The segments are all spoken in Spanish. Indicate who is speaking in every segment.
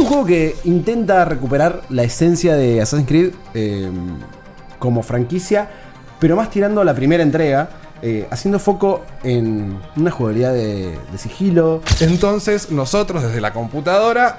Speaker 1: un juego que intenta recuperar la esencia de Assassin's Creed eh, como franquicia, pero más tirando a la primera entrega, eh, haciendo foco en una jugabilidad de, de sigilo.
Speaker 2: Entonces nosotros desde la computadora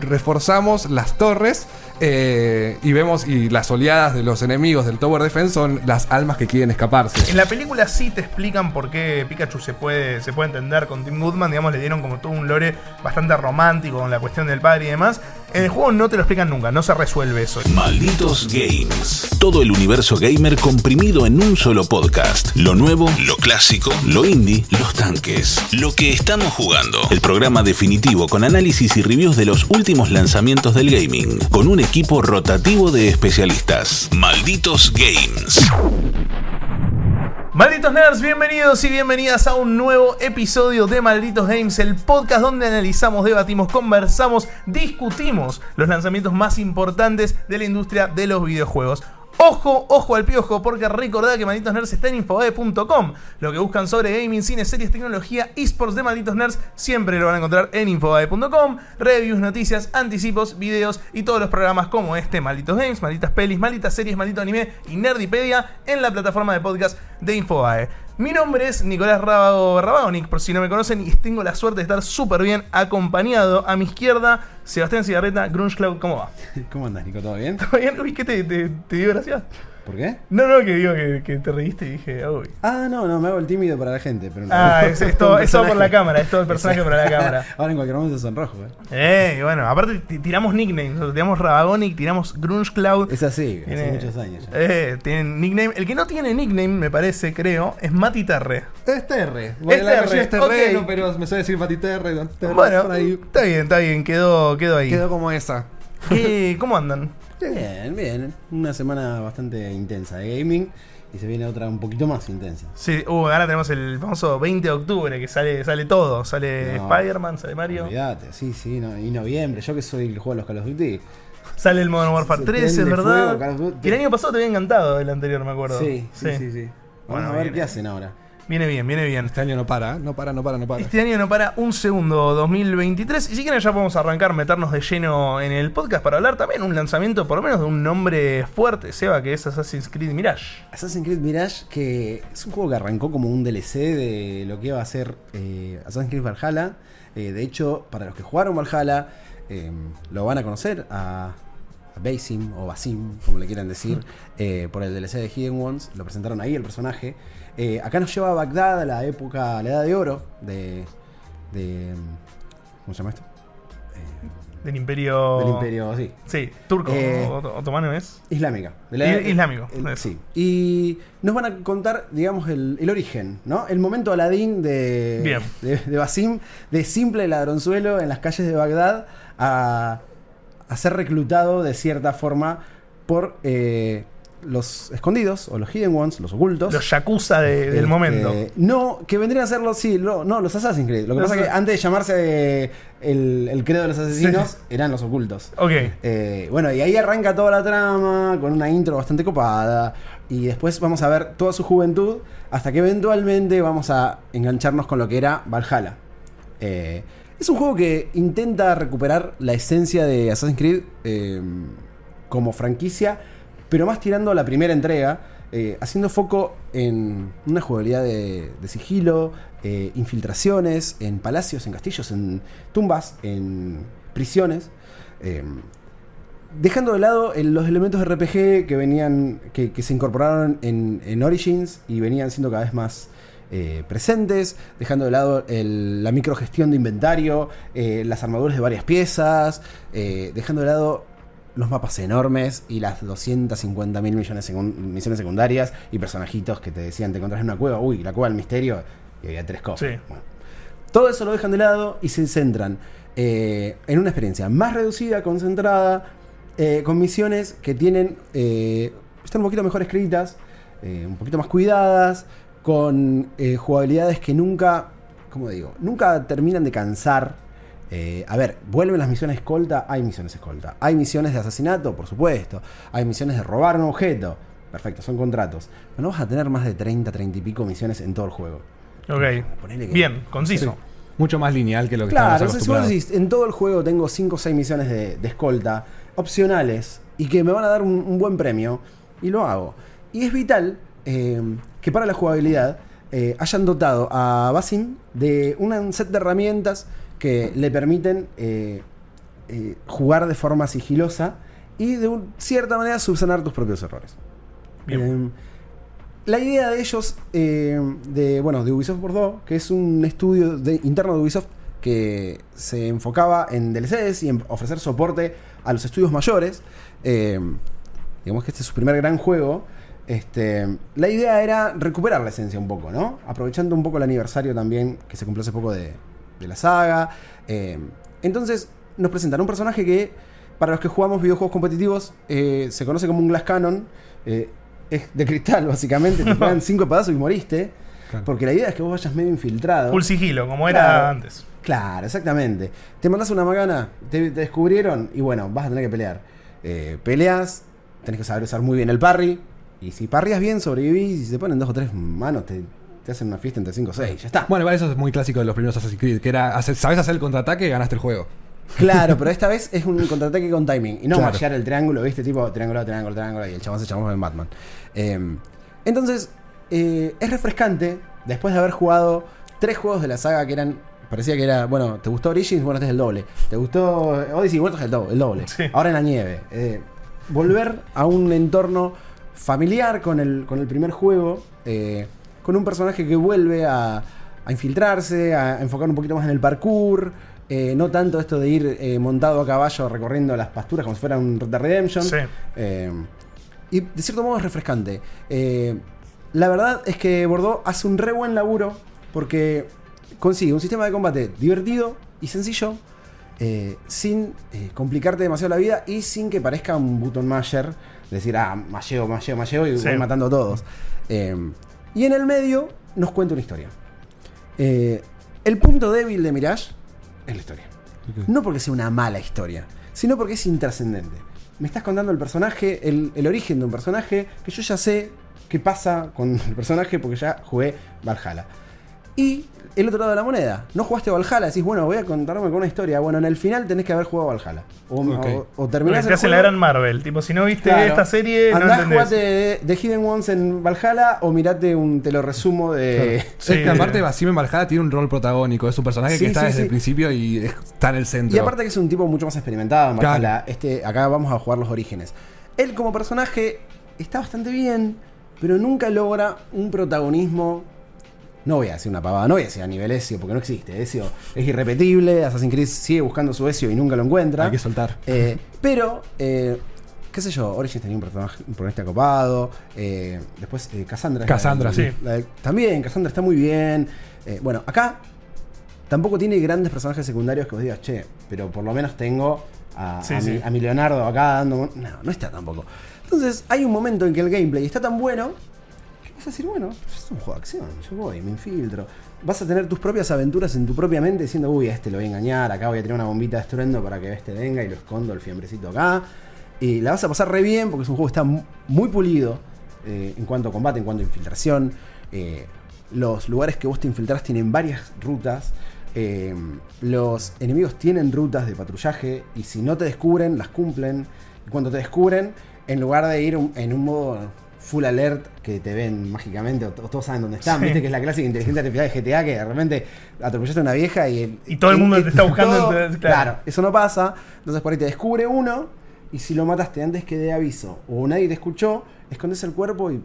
Speaker 2: reforzamos las torres eh, y vemos y las oleadas de los enemigos del Tower Defense son las almas que quieren escaparse.
Speaker 3: En la película sí te explican por qué Pikachu se puede, se puede entender con Tim Goodman, digamos, le dieron como todo un lore bastante romántico con la cuestión del padre y demás. En el juego no te lo explican nunca, no se resuelve eso.
Speaker 4: Malditos Games. Todo el universo gamer comprimido en un solo podcast. Lo nuevo, lo clásico, lo indie, los tanques. Lo que estamos jugando. El programa definitivo con análisis y reviews de los últimos lanzamientos del gaming. Con un equipo rotativo de especialistas. Malditos Games.
Speaker 3: Malditos nerds, bienvenidos y bienvenidas a un nuevo episodio de Malditos Games, el podcast donde analizamos, debatimos, conversamos, discutimos los lanzamientos más importantes de la industria de los videojuegos. Ojo, ojo al piojo, porque recordad que Malditos Nerds está en infobae.com. Lo que buscan sobre gaming, cine, series, tecnología, esports de Malditos Nerds, siempre lo van a encontrar en infobae.com. Reviews, noticias, anticipos, videos y todos los programas como este, Malditos Games, Malditas Pelis, Malditas Series, Maldito Anime y Nerdipedia en la plataforma de podcast de Infobae. Mi nombre es Nicolás Rábago Rabagonic, por si no me conocen, y tengo la suerte de estar súper bien acompañado. A mi izquierda, Sebastián Cigarreta, Grunge Cloud, ¿cómo va?
Speaker 1: ¿Cómo andas, Nico? ¿Todo bien?
Speaker 3: ¿Todo bien? Uy, ¿qué te, te, te dio gracia?
Speaker 1: ¿Por qué?
Speaker 3: No, no, que digo que, que te reíste y dije, uy.
Speaker 1: Ah, no, no, me hago el tímido para la gente. Pero no.
Speaker 3: Ah, es, es todo, es todo por la cámara, es todo el personaje para la cámara.
Speaker 1: Ahora en cualquier momento sonrojo, ¿eh?
Speaker 3: Eh, y bueno, aparte ti- tiramos nicknames, tiramos Rabagonic, tiramos Grunge Cloud.
Speaker 1: Es así, hace muchos años ya.
Speaker 3: Eh, tienen nickname. El que no tiene nickname, me parece, creo, es Mati Terre.
Speaker 2: Es Terre.
Speaker 3: Es Terre,
Speaker 2: es terreno,
Speaker 3: ok.
Speaker 2: pero me suele decir Pati Terre. Terre,
Speaker 3: Bueno,
Speaker 2: ahí.
Speaker 3: está bien, está bien, quedó, quedó ahí.
Speaker 2: Quedó como esa.
Speaker 3: ¿Qué- ¿Cómo andan?
Speaker 1: Bien, bien. Una semana bastante intensa de gaming y se viene otra un poquito más intensa.
Speaker 3: Sí, uh, ahora tenemos el famoso 20 de octubre que sale, sale todo. Sale
Speaker 1: No.
Speaker 3: Spider-Man, sale Mario.
Speaker 1: Olvídate, sí, sí, no, y noviembre, yo que soy el juego de los Call of Duty.
Speaker 3: Sale el Modern Warfare
Speaker 1: Se
Speaker 3: 3, es verdad.
Speaker 1: fuego,
Speaker 3: el año pasado te había encantado el anterior, me acuerdo.
Speaker 1: Sí, sí, sí, sí. Vamos
Speaker 3: Bueno,
Speaker 1: a ver qué hacen ahora.
Speaker 3: Viene bien, viene bien.
Speaker 2: Este año no para, ¿eh? no para, no para, no para.
Speaker 3: Este año no para un segundo, 2023. Y si quieren ya podemos arrancar, meternos de lleno en el podcast para hablar también un lanzamiento, por lo menos de un nombre fuerte, Seba, que es Assassin's Creed Mirage.
Speaker 1: Assassin's Creed Mirage, que es un juego que arrancó como un DLC de lo que iba a ser eh, Assassin's Creed Valhalla. Eh, de hecho, para los que jugaron Valhalla, eh, lo van a conocer a Basim o Basim, como le quieran decir, eh, por el DLC de Hidden Ones. Lo presentaron ahí el personaje. Eh, acá nos lleva a Bagdad, a la época, a la edad de oro de. de ¿Cómo se llama esto?
Speaker 3: Del Imperio.
Speaker 1: Del Imperio, sí.
Speaker 3: Sí, turco,
Speaker 1: Eh,
Speaker 3: otomano es.
Speaker 1: Islámica. De
Speaker 3: I- islámico,
Speaker 1: el- sí. Y nos van a contar, digamos, el, el origen, ¿no? El momento Aladín de,
Speaker 3: Bien.
Speaker 1: de, de Basim, de simple ladronzuelo en las calles de Bagdad, a, a ser reclutado de cierta forma por eh, los escondidos, o los hidden ones, los ocultos.
Speaker 3: Los Yakuza de- del
Speaker 1: Este,
Speaker 3: momento.
Speaker 1: No, que vendrían a ser los, sí, lo- no, los Assassin's Creed. Lo que
Speaker 3: Los
Speaker 1: pasa es que antes de llamarse el, el credo de los asesinos, eran los ocultos.
Speaker 3: Ok.
Speaker 1: Eh, bueno, y ahí arranca toda la trama con una intro bastante copada. Y después vamos a ver toda su juventud hasta que eventualmente vamos a engancharnos con lo que era Valhalla. Eh, es un juego que intenta recuperar la esencia de Assassin's Creed eh, como franquicia, pero más tirando a la primera entrega, eh, haciendo foco en una jugabilidad de, sigilo, eh, infiltraciones, en palacios, en castillos, en tumbas, en prisiones. eh, dejando de lado los elementos de RPG que venían, que, que se incorporaron en, en Origins y venían siendo cada vez más eh, presentes, dejando de lado el- la microgestión de inventario, eh, las armaduras de varias piezas, eh, dejando de lado los mapas enormes y las 250 mil millones de secun- misiones secundarias y personajitos que te decían te encontrás en una cueva, uy, la cueva del misterio, y había tres cosas.
Speaker 3: Sí.
Speaker 1: Bueno, todo eso lo dejan de lado y se centran en una experiencia más reducida, concentrada, con misiones que tienen están un poquito mejor escritas, un poquito más cuidadas, con eh, jugabilidades que nunca, ¿cómo digo? Nunca terminan de cansar. Eh, a ver, vuelven las misiones escolta, hay misiones escolta. Hay misiones de asesinato, por supuesto. Hay misiones de robar un objeto. Perfecto, son contratos. Pero no vas a tener más de 30, 30 y pico misiones en todo el juego.
Speaker 3: Ok.
Speaker 1: Ponele que-
Speaker 3: Bien, conciso.
Speaker 1: Sí.
Speaker 2: Mucho más lineal que lo que estamos
Speaker 1: Claro, entonces si vos
Speaker 2: acostumbrados.
Speaker 1: decís, en todo el juego tengo 5 o 6 misiones de, de escolta, opcionales, y que me van a dar un, un buen premio, y lo hago. Y es vital eh, que para la jugabilidad eh, hayan dotado a Basim de un set de herramientas que le permiten eh, eh, jugar de forma sigilosa y de un- cierta manera subsanar tus propios errores.
Speaker 3: Bien.
Speaker 1: Eh, la idea de ellos, eh, de, bueno, de Ubisoft Bordeaux, que es un estudio de- interno de Ubisoft que se enfocaba en DLCs y en ofrecer soporte a los estudios mayores. eh, digamos que este es su primer gran juego. Este, la idea era recuperar la esencia un poco, ¿no? Aprovechando un poco el aniversario también que se cumplió hace poco de, de la saga. Eh, entonces nos presentan un personaje que, para los que jugamos videojuegos competitivos, eh, se conoce como un Glass Cannon. eh, es de cristal, básicamente. Te pegan cinco pedazos y moriste.
Speaker 2: Claro.
Speaker 1: Porque la idea es que vos vayas medio infiltrado.
Speaker 3: Full sigilo, como era
Speaker 1: Claro.
Speaker 3: antes.
Speaker 1: Claro, exactamente. Te mandas una macana, te, te descubrieron y bueno, vas a tener que pelear. Eh, peleas, tenés que saber usar muy bien el parry. Y si parrías bien, sobrevivís y si te ponen dos o tres manos, te, te hacen una fiesta entre cinco o seis. Ya está.
Speaker 2: Bueno, igual eso es muy clásico de los primeros Assassin's Creed, que era, hacer- sabes hacer el contraataque, ganaste el juego.
Speaker 1: Claro, pero esta vez es un contraataque con timing. Y no
Speaker 2: Claro.
Speaker 1: mashear el triángulo, ¿viste? Tipo triángulo, triángulo, triángulo. Y el chabón se llamó en Batman. Eh, entonces, eh, es refrescante después de haber jugado tres juegos de la saga que eran. Parecía que era, bueno, ¿te gustó Origins? Bueno, este es el doble. ¿Te gustó Odyssey? Bueno, este es el, do- el doble.
Speaker 3: Sí.
Speaker 1: Ahora en la nieve. Eh, volver a un entorno familiar con el, con el primer juego, eh, con un personaje que vuelve a, a infiltrarse, a enfocar un poquito más en el parkour. eh, no tanto esto de ir eh, montado a caballo recorriendo las pasturas como si fuera un Red Dead Redemption.
Speaker 3: Sí.
Speaker 1: Eh, y de cierto modo es refrescante. La verdad es que Bordeaux hace un re buen laburo porque consigue un sistema de combate divertido y sencillo, eh, sin eh, complicarte demasiado la vida y sin que parezca un button masher. Decir, ah, masheo, masheo, masheo y
Speaker 3: Sí.
Speaker 1: voy matando a todos. Eh, y en el medio nos cuenta una historia. Eh, el punto débil de Mirage es la historia. No porque sea una mala historia, sino porque es intrascendente. Me estás contando el personaje, el, el origen de un personaje, que yo ya sé qué pasa con el personaje porque ya jugué Valhalla. Y el otro lado de la moneda, no jugaste Valhalla, decís, bueno, voy a contarme con una historia. Bueno, en el final tenés que haber jugado Valhalla. O,
Speaker 2: Ok.
Speaker 1: o- o terminás
Speaker 3: te
Speaker 1: el
Speaker 3: hacen la gran Marvel. Tipo, si no viste
Speaker 1: Claro.
Speaker 3: esta serie, no
Speaker 1: Andá,
Speaker 3: entendés.
Speaker 1: jugate de, de Hidden Ones en Valhalla o mirate un, te lo resumo de...
Speaker 3: Sí.
Speaker 2: es que aparte Basim en Valhalla tiene un rol protagónico, es un personaje
Speaker 1: Sí,
Speaker 2: que está
Speaker 1: sí,
Speaker 2: desde
Speaker 1: sí.
Speaker 2: el principio y es- está en el centro.
Speaker 1: Y aparte que es un tipo mucho más experimentado en
Speaker 2: Claro.
Speaker 1: Valhalla. Este, acá vamos a jugar los orígenes. Él como personaje está bastante bien, pero nunca logra un protagonismo. No voy a decir una pavada, no voy a decir a nivel Ezio, porque no existe. Ezio es irrepetible, Assassin's Creed sigue buscando su Ezio y nunca lo encuentra.
Speaker 2: Hay que soltar.
Speaker 1: Eh, pero, eh, qué sé yo, Origins tenía un personaje un protagonista copado. eh, después eh, Cassandra. la-
Speaker 2: Cassandra,
Speaker 3: sí.
Speaker 1: la- también, Cassandra está muy bien. Bueno, acá tampoco tiene grandes personajes secundarios que vos digas, che, pero por lo menos tengo a,
Speaker 3: Sí,
Speaker 1: a
Speaker 3: sí.
Speaker 1: Mi, a mi Leonardo acá dando. No, no está tampoco. Entonces, hay un momento en que el gameplay está tan bueno vas a decir, bueno, es un juego de acción, yo voy, me infiltro. Vas a tener tus propias aventuras en tu propia mente diciendo, uy, a este lo voy a engañar, acá voy a tener una bombita de estruendo para que este venga y lo escondo el fiembrecito acá. Y la vas a pasar re bien porque es un juego que está mu- muy pulido eh, en cuanto a combate, en cuanto a infiltración. Eh, los lugares que vos te infiltrás tienen varias rutas. Eh, los enemigos tienen rutas de patrullaje y si no te descubren, las cumplen. Y cuando te descubren, en lugar de ir en un modo full alert que te ven mágicamente o, to- todos saben dónde están,
Speaker 3: Sí.
Speaker 1: viste que es la clásica inteligencia artificial de GTA que de repente atropellaste a una vieja y, el-
Speaker 3: Y todo el mundo te está buscando,
Speaker 1: todo-
Speaker 3: entonces, claro.
Speaker 1: claro, eso no pasa. Entonces por ahí te descubre uno y si lo mataste antes que dé aviso o nadie te escuchó, escondes el cuerpo y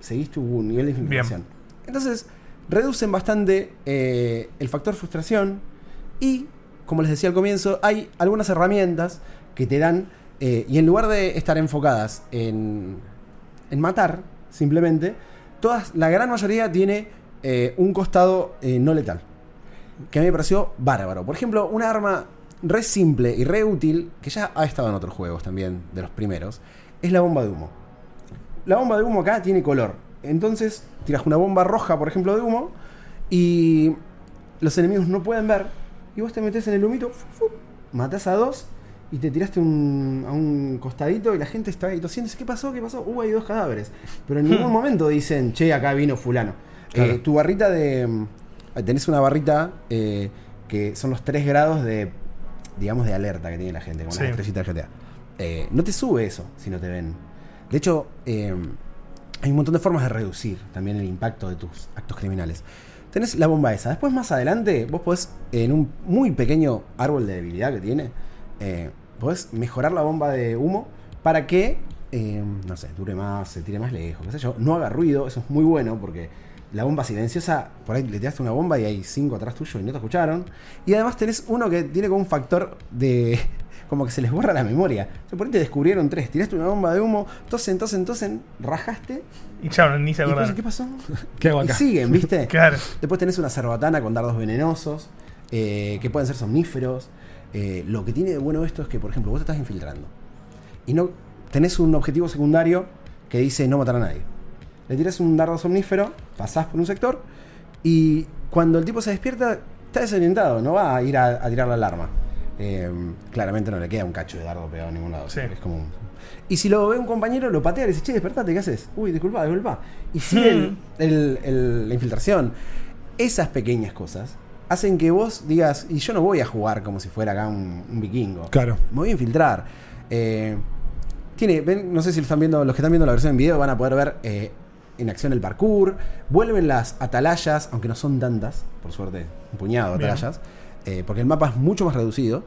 Speaker 1: seguís tu nivel de infiltración. Entonces reducen bastante eh, el factor frustración y, como les decía al comienzo, hay algunas herramientas que te dan eh, y en lugar de estar enfocadas en, en matar, simplemente, todas, la gran mayoría tiene eh, un costado eh, no letal que a mí me pareció bárbaro. Por ejemplo, un arma re simple y re útil, que ya ha estado en otros juegos también, de los primeros, es la bomba de humo. La bomba de humo acá tiene color. Entonces, tiras una bomba roja, por ejemplo, de humo, y los enemigos no pueden ver, y vos te metes en el humito, matás a dos, y te tiraste un- a un costadito, y la gente está ahí tosiendo, ¿qué pasó? ¿Qué pasó? Uh, hay dos cadáveres. Pero en ningún momento dicen, che, acá vino fulano.
Speaker 2: Claro.
Speaker 1: Eh, tu barrita de... mm, Tenés una barrita eh, que son los tres grados de, digamos, de alerta que tiene la gente, como
Speaker 3: Sí.
Speaker 1: las estrellitas GTA. Eh, no te sube eso si no te ven. De hecho, eh, hay un montón de formas de reducir también el impacto de tus actos criminales. Tenés la bomba esa. Después, más adelante, vos podés, en un muy pequeño árbol de debilidad que tiene, eh, podés mejorar la bomba de humo para que, eh, no sé, dure más, se tire más lejos, qué sé yo, no haga ruido. Eso es muy bueno porque la bomba silenciosa, por ahí le tiraste una bomba y hay cinco atrás tuyo y no te escucharon. Y además tenés uno que tiene como un factor de. como que se les borra la memoria. O sea, por ahí te descubrieron tres, tiraste una bomba de humo, tosen, tosen, tosen, rajaste.
Speaker 3: Y chao, ni se acordaron.
Speaker 1: ¿qué pasó?
Speaker 2: ¿Qué hago
Speaker 1: Y
Speaker 2: acá?
Speaker 1: siguen, ¿viste?
Speaker 3: Claro.
Speaker 1: Después tenés una cerbatana con dardos venenosos, eh, que pueden ser somníferos. Eh, lo que tiene de bueno esto es que, por ejemplo, vos te estás infiltrando y no tenés un objetivo secundario que dice no matar a nadie. Le tiras un dardo somnífero, pasás por un sector y cuando el tipo se despierta, está desorientado, no va a ir a, a tirar la alarma. Eh, claramente no le queda un cacho de dardo pegado a ningún lado.
Speaker 3: Sí.
Speaker 1: Es como un- Y si lo ve un compañero, lo patea y le dice, che, despertate, ¿qué haces? Uy, disculpa, disculpa. Y sigue el- el- el- la infiltración. Esas pequeñas cosas hacen que vos digas, y yo no voy a jugar como si fuera acá un, un vikingo.
Speaker 2: Claro.
Speaker 1: Me voy a infiltrar. Eh, tiene, ven, no sé si lo están viendo, los que están viendo la versión en video van a poder ver eh, en acción el parkour. Vuelven las atalayas, aunque no son tantas, por suerte, un puñado de atalayas, eh, porque el mapa es mucho más reducido.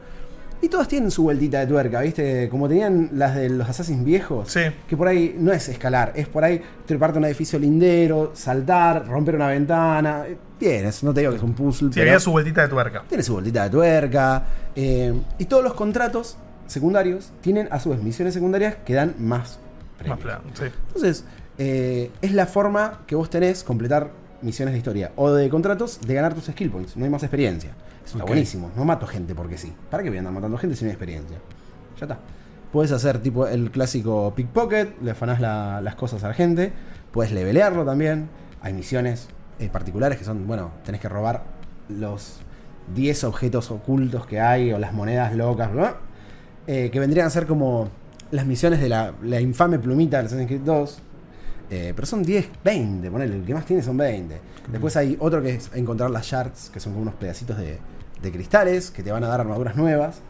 Speaker 1: Y todas tienen su vueltita de tuerca, ¿viste? Como tenían las de los Assassins viejos.
Speaker 3: Sí.
Speaker 1: Que por ahí no es escalar, es por ahí treparte un edificio lindero, saltar, romper una ventana. Eh, Tienes, no te digo que es un puzzle.
Speaker 3: Sí, había su vueltita de tuerca.
Speaker 1: tiene su vueltita de tuerca. eh, y todos los contratos secundarios tienen a su vez misiones secundarias que dan más
Speaker 3: Más
Speaker 1: premios.
Speaker 3: plan, sí.
Speaker 1: Entonces, eh, es la forma que vos tenés completar misiones de historia o de contratos de ganar tus skill points. No hay más experiencia. Está buenísimo. No mato gente porque sí. ¿Para qué voy a andar matando gente sin experiencia? Ya está. Puedes hacer tipo el clásico pickpocket, le afanás la- las cosas a la gente. Puedes levelearlo también. Hay misiones eh, particulares que son, bueno, tenés que robar los 10 objetos ocultos que hay o las monedas locas. Eh, que vendrían a ser como las misiones de la, la infame plumita del Assassin's Creed 2. Eh, pero son 10, 20, ponele, el que más tiene son 20. Después hay otro que es encontrar las shards, que son como unos pedacitos de, de cristales que te van a dar armaduras nuevas.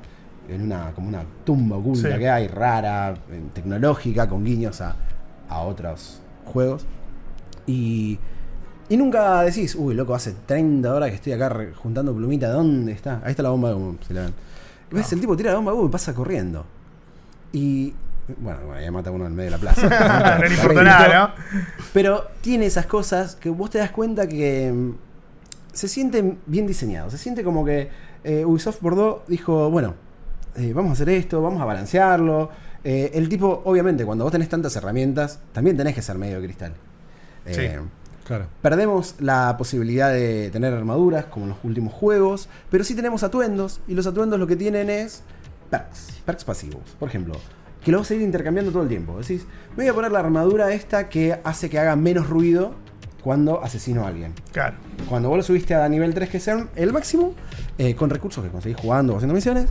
Speaker 1: En una, como una tumba oculta
Speaker 3: Sí.
Speaker 1: que hay, rara, tecnológica, con guiños a, a otros juegos. Y, y nunca decís, uy, loco, hace 30 horas que estoy acá juntando plumita, ¿dónde está? Ahí está la bomba de humo, si la ven. Ves, el tipo tira la bomba de humo y pasa corriendo. Y. Bueno, bueno, ya mata uno en medio de la plaza.
Speaker 3: no importa nada, ¿no?
Speaker 1: Pero tiene esas cosas que vos te das cuenta que se sienten bien diseñados. Se siente como que eh, Ubisoft Bordeaux dijo, bueno, eh, vamos a hacer esto, vamos a balancearlo. Eh, el tipo, obviamente, cuando vos tenés tantas herramientas, también tenés que ser medio de cristal.
Speaker 3: Sí.
Speaker 2: Claro.
Speaker 1: Perdemos la posibilidad de tener armaduras como en los últimos juegos, pero sí tenemos atuendos y los atuendos lo que tienen es perks, perks pasivos. Por ejemplo, que lo vas a ir intercambiando todo el tiempo. Decís, me voy a poner la armadura esta que hace que haga menos ruido cuando asesino a alguien.
Speaker 3: Claro.
Speaker 1: Cuando vos lo subiste a nivel 3 que sea el máximo, eh, con recursos que conseguís jugando o haciendo misiones,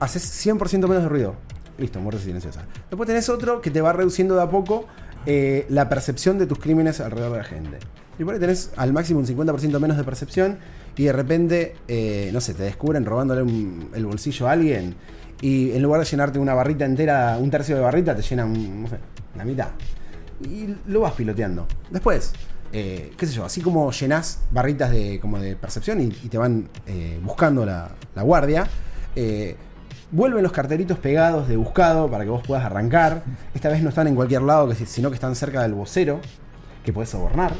Speaker 1: haces 100% menos de ruido. Listo, muerte silenciosa. Después tenés otro que te va reduciendo de a poco eh, la percepción de tus crímenes alrededor de la gente. Y por ahí tenés al máximo un 50% menos de percepción y de repente, eh, no sé, te descubren robándole un- el bolsillo a alguien y en lugar de llenarte una barrita entera, un tercio de barrita, te llena un, no sé, la mitad. Y lo vas piloteando. Después, eh, qué sé yo, así como llenás barritas de, como de percepción y, y te van eh, buscando la, la guardia, eh, vuelven los cartelitos pegados de buscado para que vos puedas arrancar. Esta vez no están en cualquier lado, sino que están cerca del vocero, que puedes sobornar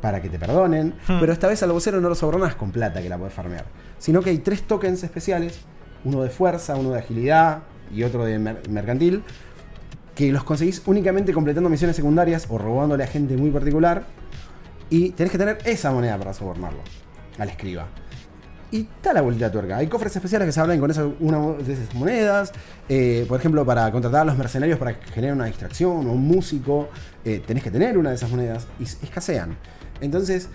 Speaker 1: para que te perdonen.
Speaker 3: Hmm.
Speaker 1: Pero esta vez al vocero no lo sobornás con plata que la puedes farmear. Sino que hay tres tokens especiales, uno de fuerza, uno de agilidad y otro de mer- mercantil, que los conseguís únicamente completando misiones secundarias o robándole a gente muy particular. Y tenés que tener esa moneda para sobornarlo al escriba. Y está la vuelta de tuerca. Hay cofres especiales que se hablan con una de esas monedas. Eh, por ejemplo, para contratar a los mercenarios para que generen una distracción o un músico, eh, tenés que tener una de esas monedas y escasean. Entonces,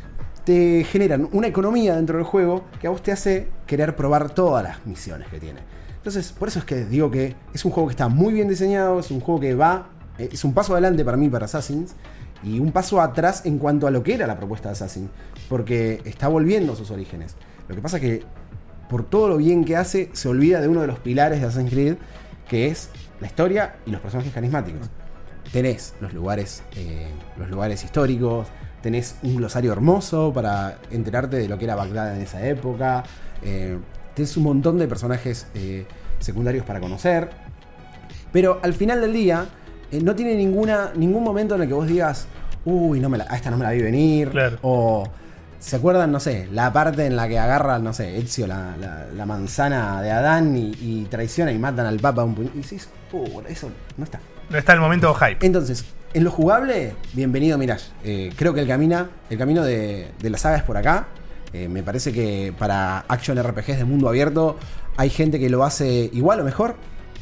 Speaker 1: te generan una economía dentro del juego que a vos te hace querer probar todas las misiones que tiene. Entonces, por eso es que digo que es un juego que está muy bien diseñado, es un juego que va, eh, es un paso adelante para mí, para Assassins, y un paso atrás en cuanto a lo que era la propuesta de Assassin, porque está volviendo a sus orígenes. Lo que pasa es que por todo lo bien que hace, se olvida de uno de los pilares de Assassin's Creed, que es la historia y los personajes carismáticos. Tenés los lugares, eh, los lugares históricos, tenés un glosario hermoso para enterarte de lo que era Bagdad en esa época, eh, tenés un montón de personajes eh, secundarios para conocer, pero al final del día eh, no tiene ninguna, ningún momento en el que vos digas, uy, no me la, a esta no me la vi venir,
Speaker 3: Claro.
Speaker 1: o ¿Se acuerdan, no sé, la parte en la que agarra, no sé, Ezio la, la- la manzana de Adán y, y traiciona y matan al Papa un puño? Y dices, "Uh, eso no está.
Speaker 3: No está el momento hype.
Speaker 1: Entonces, en lo jugable, bienvenido Mirage. Eh, creo que el, camina, el camino de, de la saga es por acá. Eh, me parece que para action RPGs de mundo abierto hay gente que lo hace igual o mejor.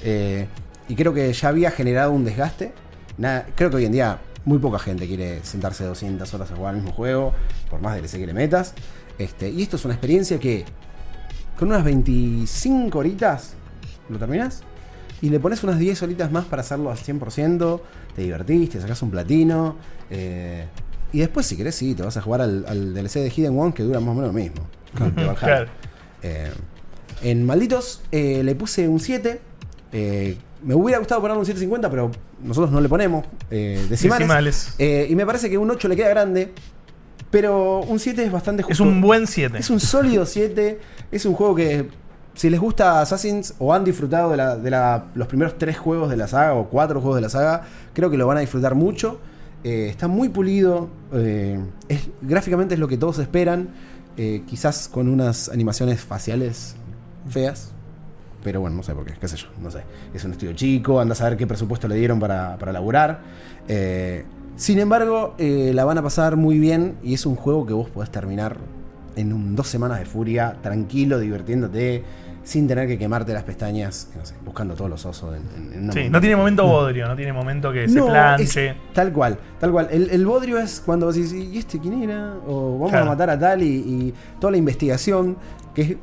Speaker 1: Eh, y creo que ya había generado un desgaste. Nada- creo que hoy en día muy poca gente quiere sentarse 200 horas a jugar al mismo juego, por más DLC que le metas. Este, y esto es una experiencia que con unas 25 horitas lo terminas y le pones unas 10 horitas más para hacerlo al 100%, te divertís, te sacas un platino. eh, y después, si querés, sí, te vas a jugar al, al DLC de Hidden One que dura más o menos lo mismo.
Speaker 3: Claro.
Speaker 1: Eh, en Malditos eh, le puse un 7. Me hubiera gustado ponerle un 750, pero nosotros no le ponemos eh, decimales.
Speaker 3: Decimales.
Speaker 1: Eh, y me parece que un 8 le queda grande. Pero un 7 es bastante justo.
Speaker 3: Es un buen 7.
Speaker 1: Es un sólido 7. Es un juego que, si les gusta Assassins o han disfrutado de, la- de la- los primeros 3 juegos de la saga o 4 juegos de la saga, creo que lo van a disfrutar mucho. Eh, está muy pulido. eh, es- gráficamente es lo que todos esperan. eh, quizás con unas animaciones faciales feas. Pero bueno, no sé por qué, qué sé yo, no sé. Es un estudio chico, anda a saber qué presupuesto le dieron para, para laburar. Eh, sin embargo, eh, la van a pasar muy bien y es un juego que vos podés terminar en un- dos semanas de furia, tranquilo, divirtiéndote, sin tener que quemarte las pestañas, no sé, buscando todos los osos en, en- en una
Speaker 3: Sí, no tiene momento bodrio, no tiene momento que se planche.
Speaker 1: es tal cual, tal cual. El, el bodrio es cuando vos decís, ¿y este quién era? O vamos
Speaker 3: Claro.
Speaker 1: a matar a tal y, y toda la investigación que es-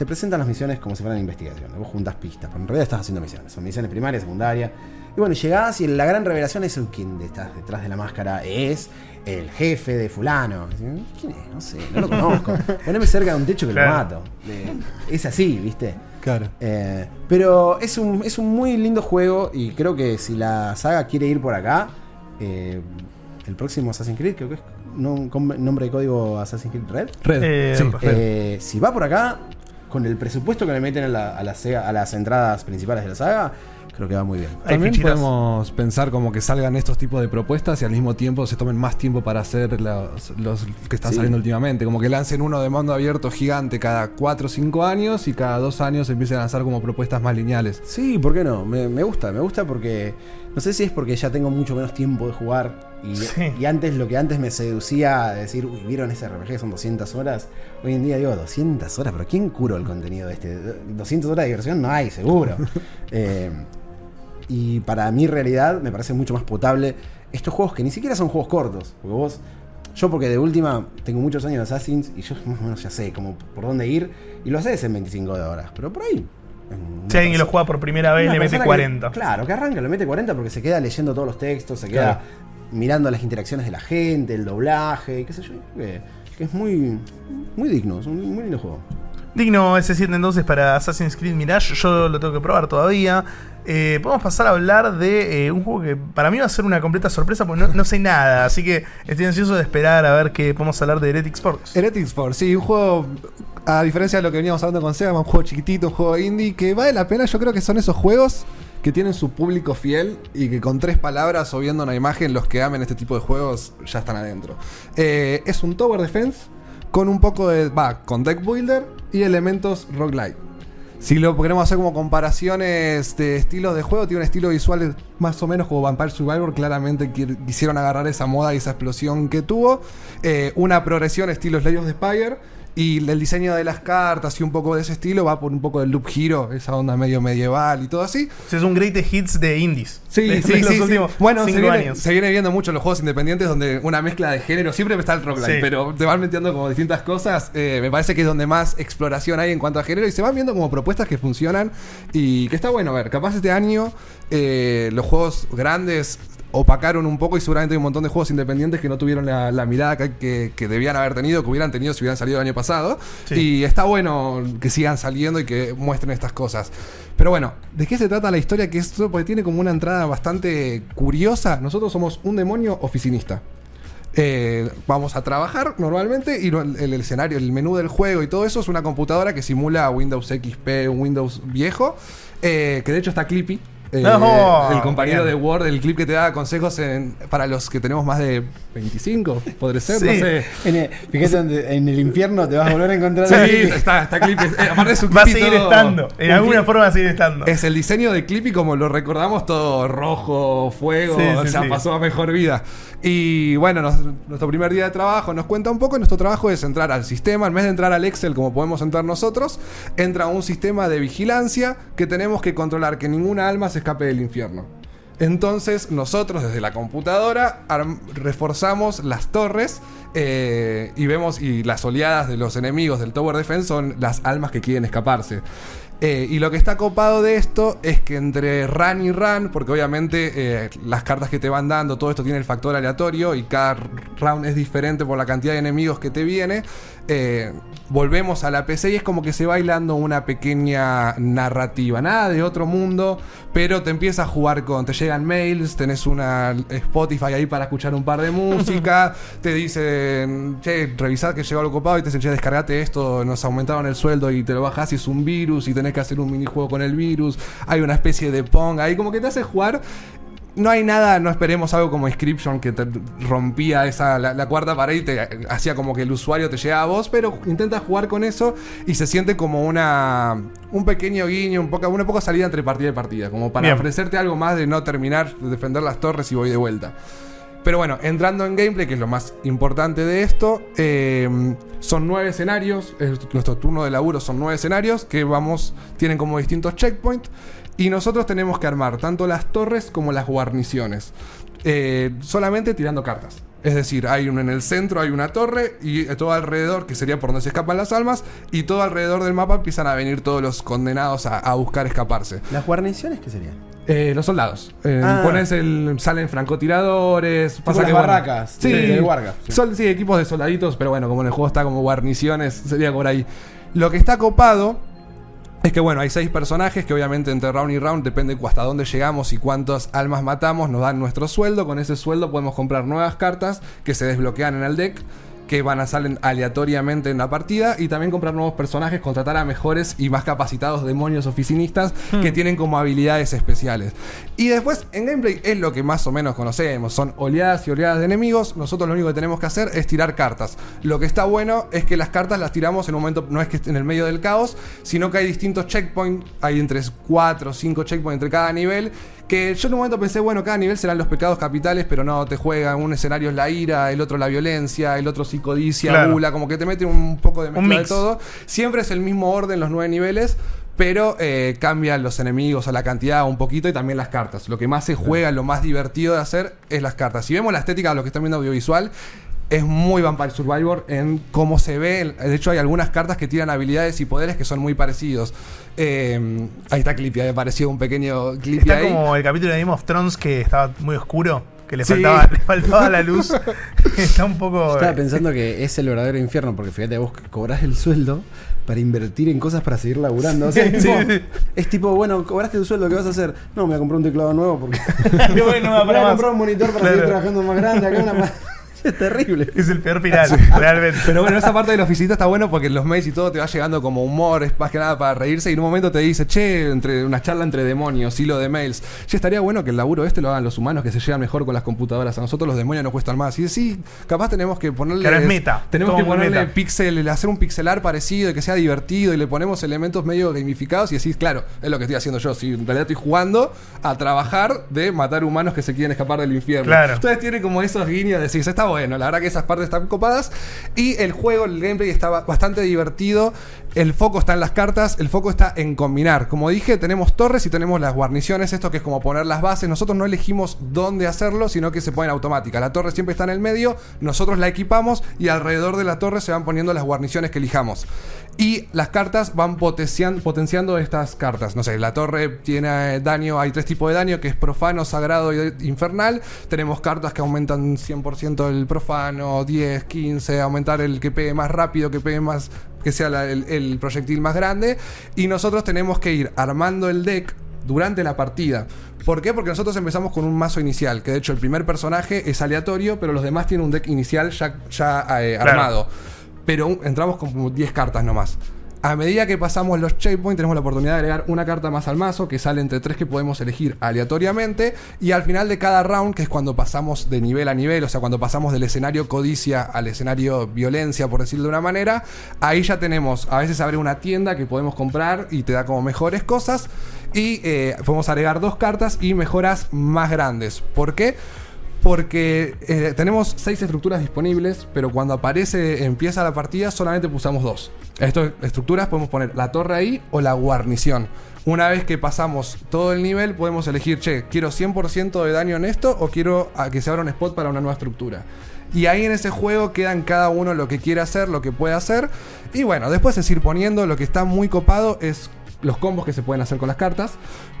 Speaker 1: te presentan las misiones como si fueran investigación. Vos juntas pistas, pero en realidad estás haciendo misiones. Son misiones primarias, secundarias. Y bueno, llegás y la gran revelación es quien estás detrás de la máscara es el jefe de fulano. ¿Quién es? No sé, no lo conozco. Poneme cerca de un techo que
Speaker 3: Claro.
Speaker 1: lo mato. Eh, es así, ¿viste?
Speaker 2: Claro.
Speaker 1: Eh, pero es un, es un muy lindo juego y creo que si la saga quiere ir por acá, eh, el próximo Assassin's Creed, creo que es nombre de código Assassin's Creed Red.
Speaker 2: Red.
Speaker 3: Eh,
Speaker 2: sí.
Speaker 3: Red.
Speaker 1: Eh, si va por acá, con el presupuesto que le meten a, la- a la sega- a las entradas principales de la saga, creo que va muy bien.
Speaker 2: También
Speaker 3: fichitas.
Speaker 2: podemos pensar como que salgan estos tipos de propuestas y al mismo tiempo se tomen más tiempo para hacer los, los que están
Speaker 1: Sí.
Speaker 2: saliendo últimamente. Como que lancen uno de mundo abierto gigante cada 4 o 5 años y cada 2 años empiecen a lanzar como propuestas más lineales.
Speaker 1: Sí, ¿por qué no? Me, me gusta, me gusta porque no sé si es porque ya tengo mucho menos tiempo de jugar y,
Speaker 3: Sí.
Speaker 1: y antes lo que antes me seducía a decir, uy, ¿vieron ese RPG que son 200 horas? Hoy en día digo, 200 horas, pero ¿quién curó el contenido de este? 200 horas de diversión no hay, seguro. Eh, y para mi realidad me parece mucho más potable estos juegos que ni siquiera son juegos cortos, porque vos... Yo porque de última tengo muchos años de Assassins y yo más o menos ya sé como por dónde ir y lo haces en 25 horas, pero por ahí...
Speaker 3: Si alguien que lo juega por primera vez
Speaker 1: una
Speaker 3: le mete
Speaker 1: persona que-
Speaker 3: 40.
Speaker 1: claro, que arranca, le mete 40 porque se queda leyendo todos los textos, se queda
Speaker 2: Claro.
Speaker 1: mirando las interacciones de la gente, el doblaje, qué sé yo. Que, que es muy, muy digno, es un muy lindo juego.
Speaker 3: Digno S7 entonces para Assassin's Creed Mirage. Yo lo tengo que probar todavía. Eh, podemos pasar a hablar de eh, un juego que para mí va a ser una completa sorpresa porque no, no sé nada. Así que estoy ansioso de esperar a ver que podemos hablar de Heretics Force.
Speaker 2: Heretics Force, sí, un juego, a diferencia de lo que veníamos hablando con Sega, un juego chiquitito, un juego indie, que vale la pena. Yo creo que son esos juegos que tienen su público fiel y que con tres palabras o viendo una imagen, los que amen este tipo de juegos ya están adentro. Eh, es un Tower Defense con un poco de. va, con deck builder y elementos roguelite. Si lo queremos hacer como comparaciones de estilos de juego, tiene un estilo visual más o menos como Vampire Survivor. Claramente qui- quisieron agarrar esa moda y esa explosión que tuvo. Eh, una progresión estilo Slay of the Spire. Y el diseño de las cartas y un poco de ese estilo va por un poco del Loop Hero, esa onda medio medieval y todo así.
Speaker 3: Es un greatest hits de indies.
Speaker 2: Sí,
Speaker 3: de,
Speaker 2: sí,
Speaker 3: de los
Speaker 2: sí, sí. Bueno, se viene,
Speaker 3: años.
Speaker 2: se viene viendo mucho los juegos independientes donde una mezcla de género, siempre está el roguelike,
Speaker 3: Sí.
Speaker 2: pero te van metiendo como distintas cosas. eh, me parece que es donde más exploración hay en cuanto a género y se van viendo como propuestas que funcionan y que está bueno ver. Capaz este año eh, los juegos grandes opacaron un poco y seguramente hay un montón de juegos independientes que no tuvieron la, la mirada que, que- que debían haber tenido, que hubieran tenido si hubieran salido el año pasado.
Speaker 3: Sí.
Speaker 2: Y está bueno que sigan saliendo y que muestren estas cosas. Pero bueno, ¿de qué se trata la historia? Que esto porque tiene como una entrada bastante curiosa. Nosotros somos un demonio oficinista. Eh, vamos a trabajar normalmente y el, el escenario, el menú del juego y todo eso es una computadora que simula Windows XP, un Windows viejo, eh, que de hecho está Clippy. Eh,
Speaker 3: No,
Speaker 2: el compañero
Speaker 3: bien.
Speaker 2: de Word, el clip que te da consejos en- para los que tenemos más de 25, podría ser, no
Speaker 3: Sí.
Speaker 2: sé.
Speaker 1: En el, fíjate donde en el infierno te vas a volver a encontrar
Speaker 2: Sí, está, está Clippy. Eh, aparte es un
Speaker 3: Va a seguir
Speaker 2: todo-
Speaker 3: estando. En
Speaker 2: un
Speaker 3: alguna
Speaker 2: Clip-
Speaker 3: forma va a seguir estando.
Speaker 2: Es el diseño de Clippy como lo recordamos, todo rojo, fuego,
Speaker 3: Sí,
Speaker 2: o sea,
Speaker 3: sí.
Speaker 2: pasó a mejor vida. Y bueno, nos- nuestro primer día de trabajo nos cuenta un poco, y nuestro trabajo es entrar al sistema, en vez de entrar al Excel como podemos entrar nosotros, entra un sistema de vigilancia que tenemos que controlar que ninguna alma se escape del infierno. Entonces nosotros desde la computadora reforzamos las torres eh, y vemos y las oleadas de los enemigos del Tower Defense son las almas que quieren escaparse. Eh, y lo que está copado de esto es que entre run y run, porque obviamente eh, las cartas que te van dando, todo esto tiene el factor aleatorio y cada round es diferente por la cantidad de enemigos que te viene, eh, volvemos a la PC y es como que se va bailando una pequeña narrativa, nada de otro mundo, pero te empieza a jugar con, te llegan mails, tenés una Spotify ahí para escuchar un par de música, te dicen, che, revisad que llegó algo copado y te dicen, che, descargate esto, nos aumentaron el sueldo y te lo bajás y es un virus y tenés que hacer un minijuego con el virus, hay una especie de Pong ahí, como que te hace jugar no hay nada, no esperemos algo como Inscription que te rompía esa, la, la cuarta pared y te hacía como que el usuario te llegaba a vos, pero intenta jugar con eso y se siente como una un pequeño guiño, un poco, una poca salida entre partida y partida, como para
Speaker 3: Bien.
Speaker 2: ofrecerte algo más de no terminar de defender las torres y voy de vuelta. Pero bueno, entrando en gameplay, que es lo más importante de esto, eh, son nueve escenarios. es- nuestro turno de laburo son nueve escenarios que vamos, tienen como distintos checkpoints. Y nosotros tenemos que armar tanto las torres como las guarniciones. eh, solamente tirando cartas. Es decir, hay uno en el centro, hay una torre y todo alrededor, que sería por donde se escapan las almas, y todo alrededor del mapa empiezan a venir todos los condenados a, a buscar escaparse.
Speaker 1: ¿Las guarniciones qué serían?
Speaker 2: Eh, los soldados. Eh,
Speaker 1: Ah.
Speaker 2: pones el, salen francotiradores. Pasa
Speaker 1: las
Speaker 2: que, bueno,
Speaker 1: barracas
Speaker 2: sí,
Speaker 1: de- del Warcraft, sí.
Speaker 2: Son, sí, equipos de soldaditos, pero bueno, como en el juego está como guarniciones, sería por ahí. Lo que está copado es que bueno, hay seis personajes que obviamente entre round y round depende hasta dónde llegamos y cuántas almas matamos, nos dan nuestro sueldo. Con ese sueldo podemos comprar nuevas cartas que se desbloquean en el deck. Que van a salir aleatoriamente en la partida y también comprar nuevos personajes, contratar a mejores y más capacitados demonios oficinistas que tienen como habilidades especiales. Y después en gameplay es lo que más o menos conocemos, son oleadas y oleadas de enemigos. Nosotros lo único que tenemos que hacer es tirar cartas. Lo que está bueno es que las cartas las tiramos en un momento, no es que esté en el medio del caos, sino que hay distintos checkpoints, hay entre 4 o 5 checkpoints entre cada nivel. Que yo en un momento pensé, bueno, cada nivel serán los pecados capitales, pero no, te juegan. Un escenario es la ira, el otro la violencia, el otro psicodicia,
Speaker 3: Claro.
Speaker 2: gula, como que te mete un poco de mezcla de todo. Siempre es el mismo orden, los nueve niveles, pero eh, cambian los enemigos a la cantidad un poquito y también las cartas. Lo que más se juega, lo más divertido de hacer es las cartas. Si vemos la estética de lo que están viendo audiovisual, es muy Vampire Survivor en cómo se ve. De hecho, hay algunas cartas que tiran habilidades y poderes que son muy parecidos. Eh, ahí está Clippy, había aparecido un pequeño Clippy
Speaker 3: Está
Speaker 2: ahí.
Speaker 3: como el capítulo de Game of Thrones que estaba muy oscuro, que le,
Speaker 2: Sí.
Speaker 3: faltaba, le faltaba la luz. Está un poco.
Speaker 1: Estaba pensando que es el verdadero infierno, porque fíjate, vos cobrás el sueldo para invertir en cosas para seguir laburando. O sea, es, tipo,
Speaker 3: sí.
Speaker 1: es tipo, bueno, cobraste el sueldo, ¿qué vas a hacer? No, me voy a comprar un teclado nuevo porque
Speaker 3: bueno,
Speaker 1: me voy a comprar un monitor para
Speaker 3: Claro.
Speaker 1: seguir trabajando más grande. Acá una Es terrible.
Speaker 3: Es el peor final, realmente.
Speaker 2: Pero bueno, esa parte de la oficina está bueno porque en los mails y todo te va llegando como humor, es más que nada para reírse y en un momento te dice, che, entre una charla entre demonios, hilo de mails. Che, estaría bueno que el laburo este lo hagan los humanos que se llevan mejor con las computadoras. A nosotros los demonios nos cuestan más. Y sí, capaz tenemos que ponerle.
Speaker 3: Claro, es meta.
Speaker 2: Tenemos que ponerle
Speaker 3: meta.
Speaker 2: pixel, hacer un pixelar parecido y que sea divertido y le ponemos elementos medio gamificados y decís, claro, es lo que estoy haciendo yo. Si en realidad estoy jugando a trabajar de matar humanos que se quieren escapar del infierno.
Speaker 3: Claro.
Speaker 2: Entonces tiene como esos guiños de decís, está bueno, la verdad que esas partes están copadas. Y el juego, el gameplay está ba- bastante divertido. El foco está en las cartas, el foco está en combinar. Como dije, tenemos torres y tenemos las guarniciones, esto que es como poner las bases. Nosotros no elegimos dónde hacerlo, sino que se pone en automática. La torre siempre está en el medio, nosotros la equipamos y alrededor de la torre se van poniendo las guarniciones que elijamos. Y las cartas van potencian- potenciando estas cartas. No sé, la torre tiene eh, daño, hay tres tipos de daño, que es profano, sagrado y infernal. Tenemos cartas que aumentan 100% el profano, 10, 15, aumentar el que pegue más rápido, que pegue más, que sea la- el, el proyectil más grande. Y nosotros tenemos que ir armando el deck durante la partida. ¿Por qué? Porque nosotros empezamos con un mazo inicial, que de hecho el primer personaje es aleatorio, pero los demás tienen un deck inicial ya, ya eh,
Speaker 3: Claro.
Speaker 2: armado. Pero entramos con como 10 cartas nomás. A medida que pasamos los checkpoints, tenemos la oportunidad de agregar una carta más al mazo, que sale entre tres que podemos elegir aleatoriamente. Y al final de cada round, que es cuando pasamos de nivel a nivel, o sea, cuando pasamos del escenario codicia al escenario violencia, por decirlo de una manera, ahí ya tenemos, a veces abre una tienda que podemos comprar y te da como mejores cosas. Y eh, podemos agregar dos cartas y mejoras más grandes. ¿Por qué? Porque eh, tenemos seis estructuras disponibles, pero cuando aparece, empieza la partida, solamente pulsamos dos. Estas estructuras podemos poner la torre ahí o la guarnición. Una vez que pasamos todo el nivel, podemos elegir, che, quiero 100% de daño en esto o quiero a que se abra un spot para una nueva estructura. Y ahí en ese juego quedan cada uno lo que quiere hacer, lo que puede hacer. Y bueno, después es ir poniendo, lo que está muy copado es los combos que se pueden hacer con las cartas.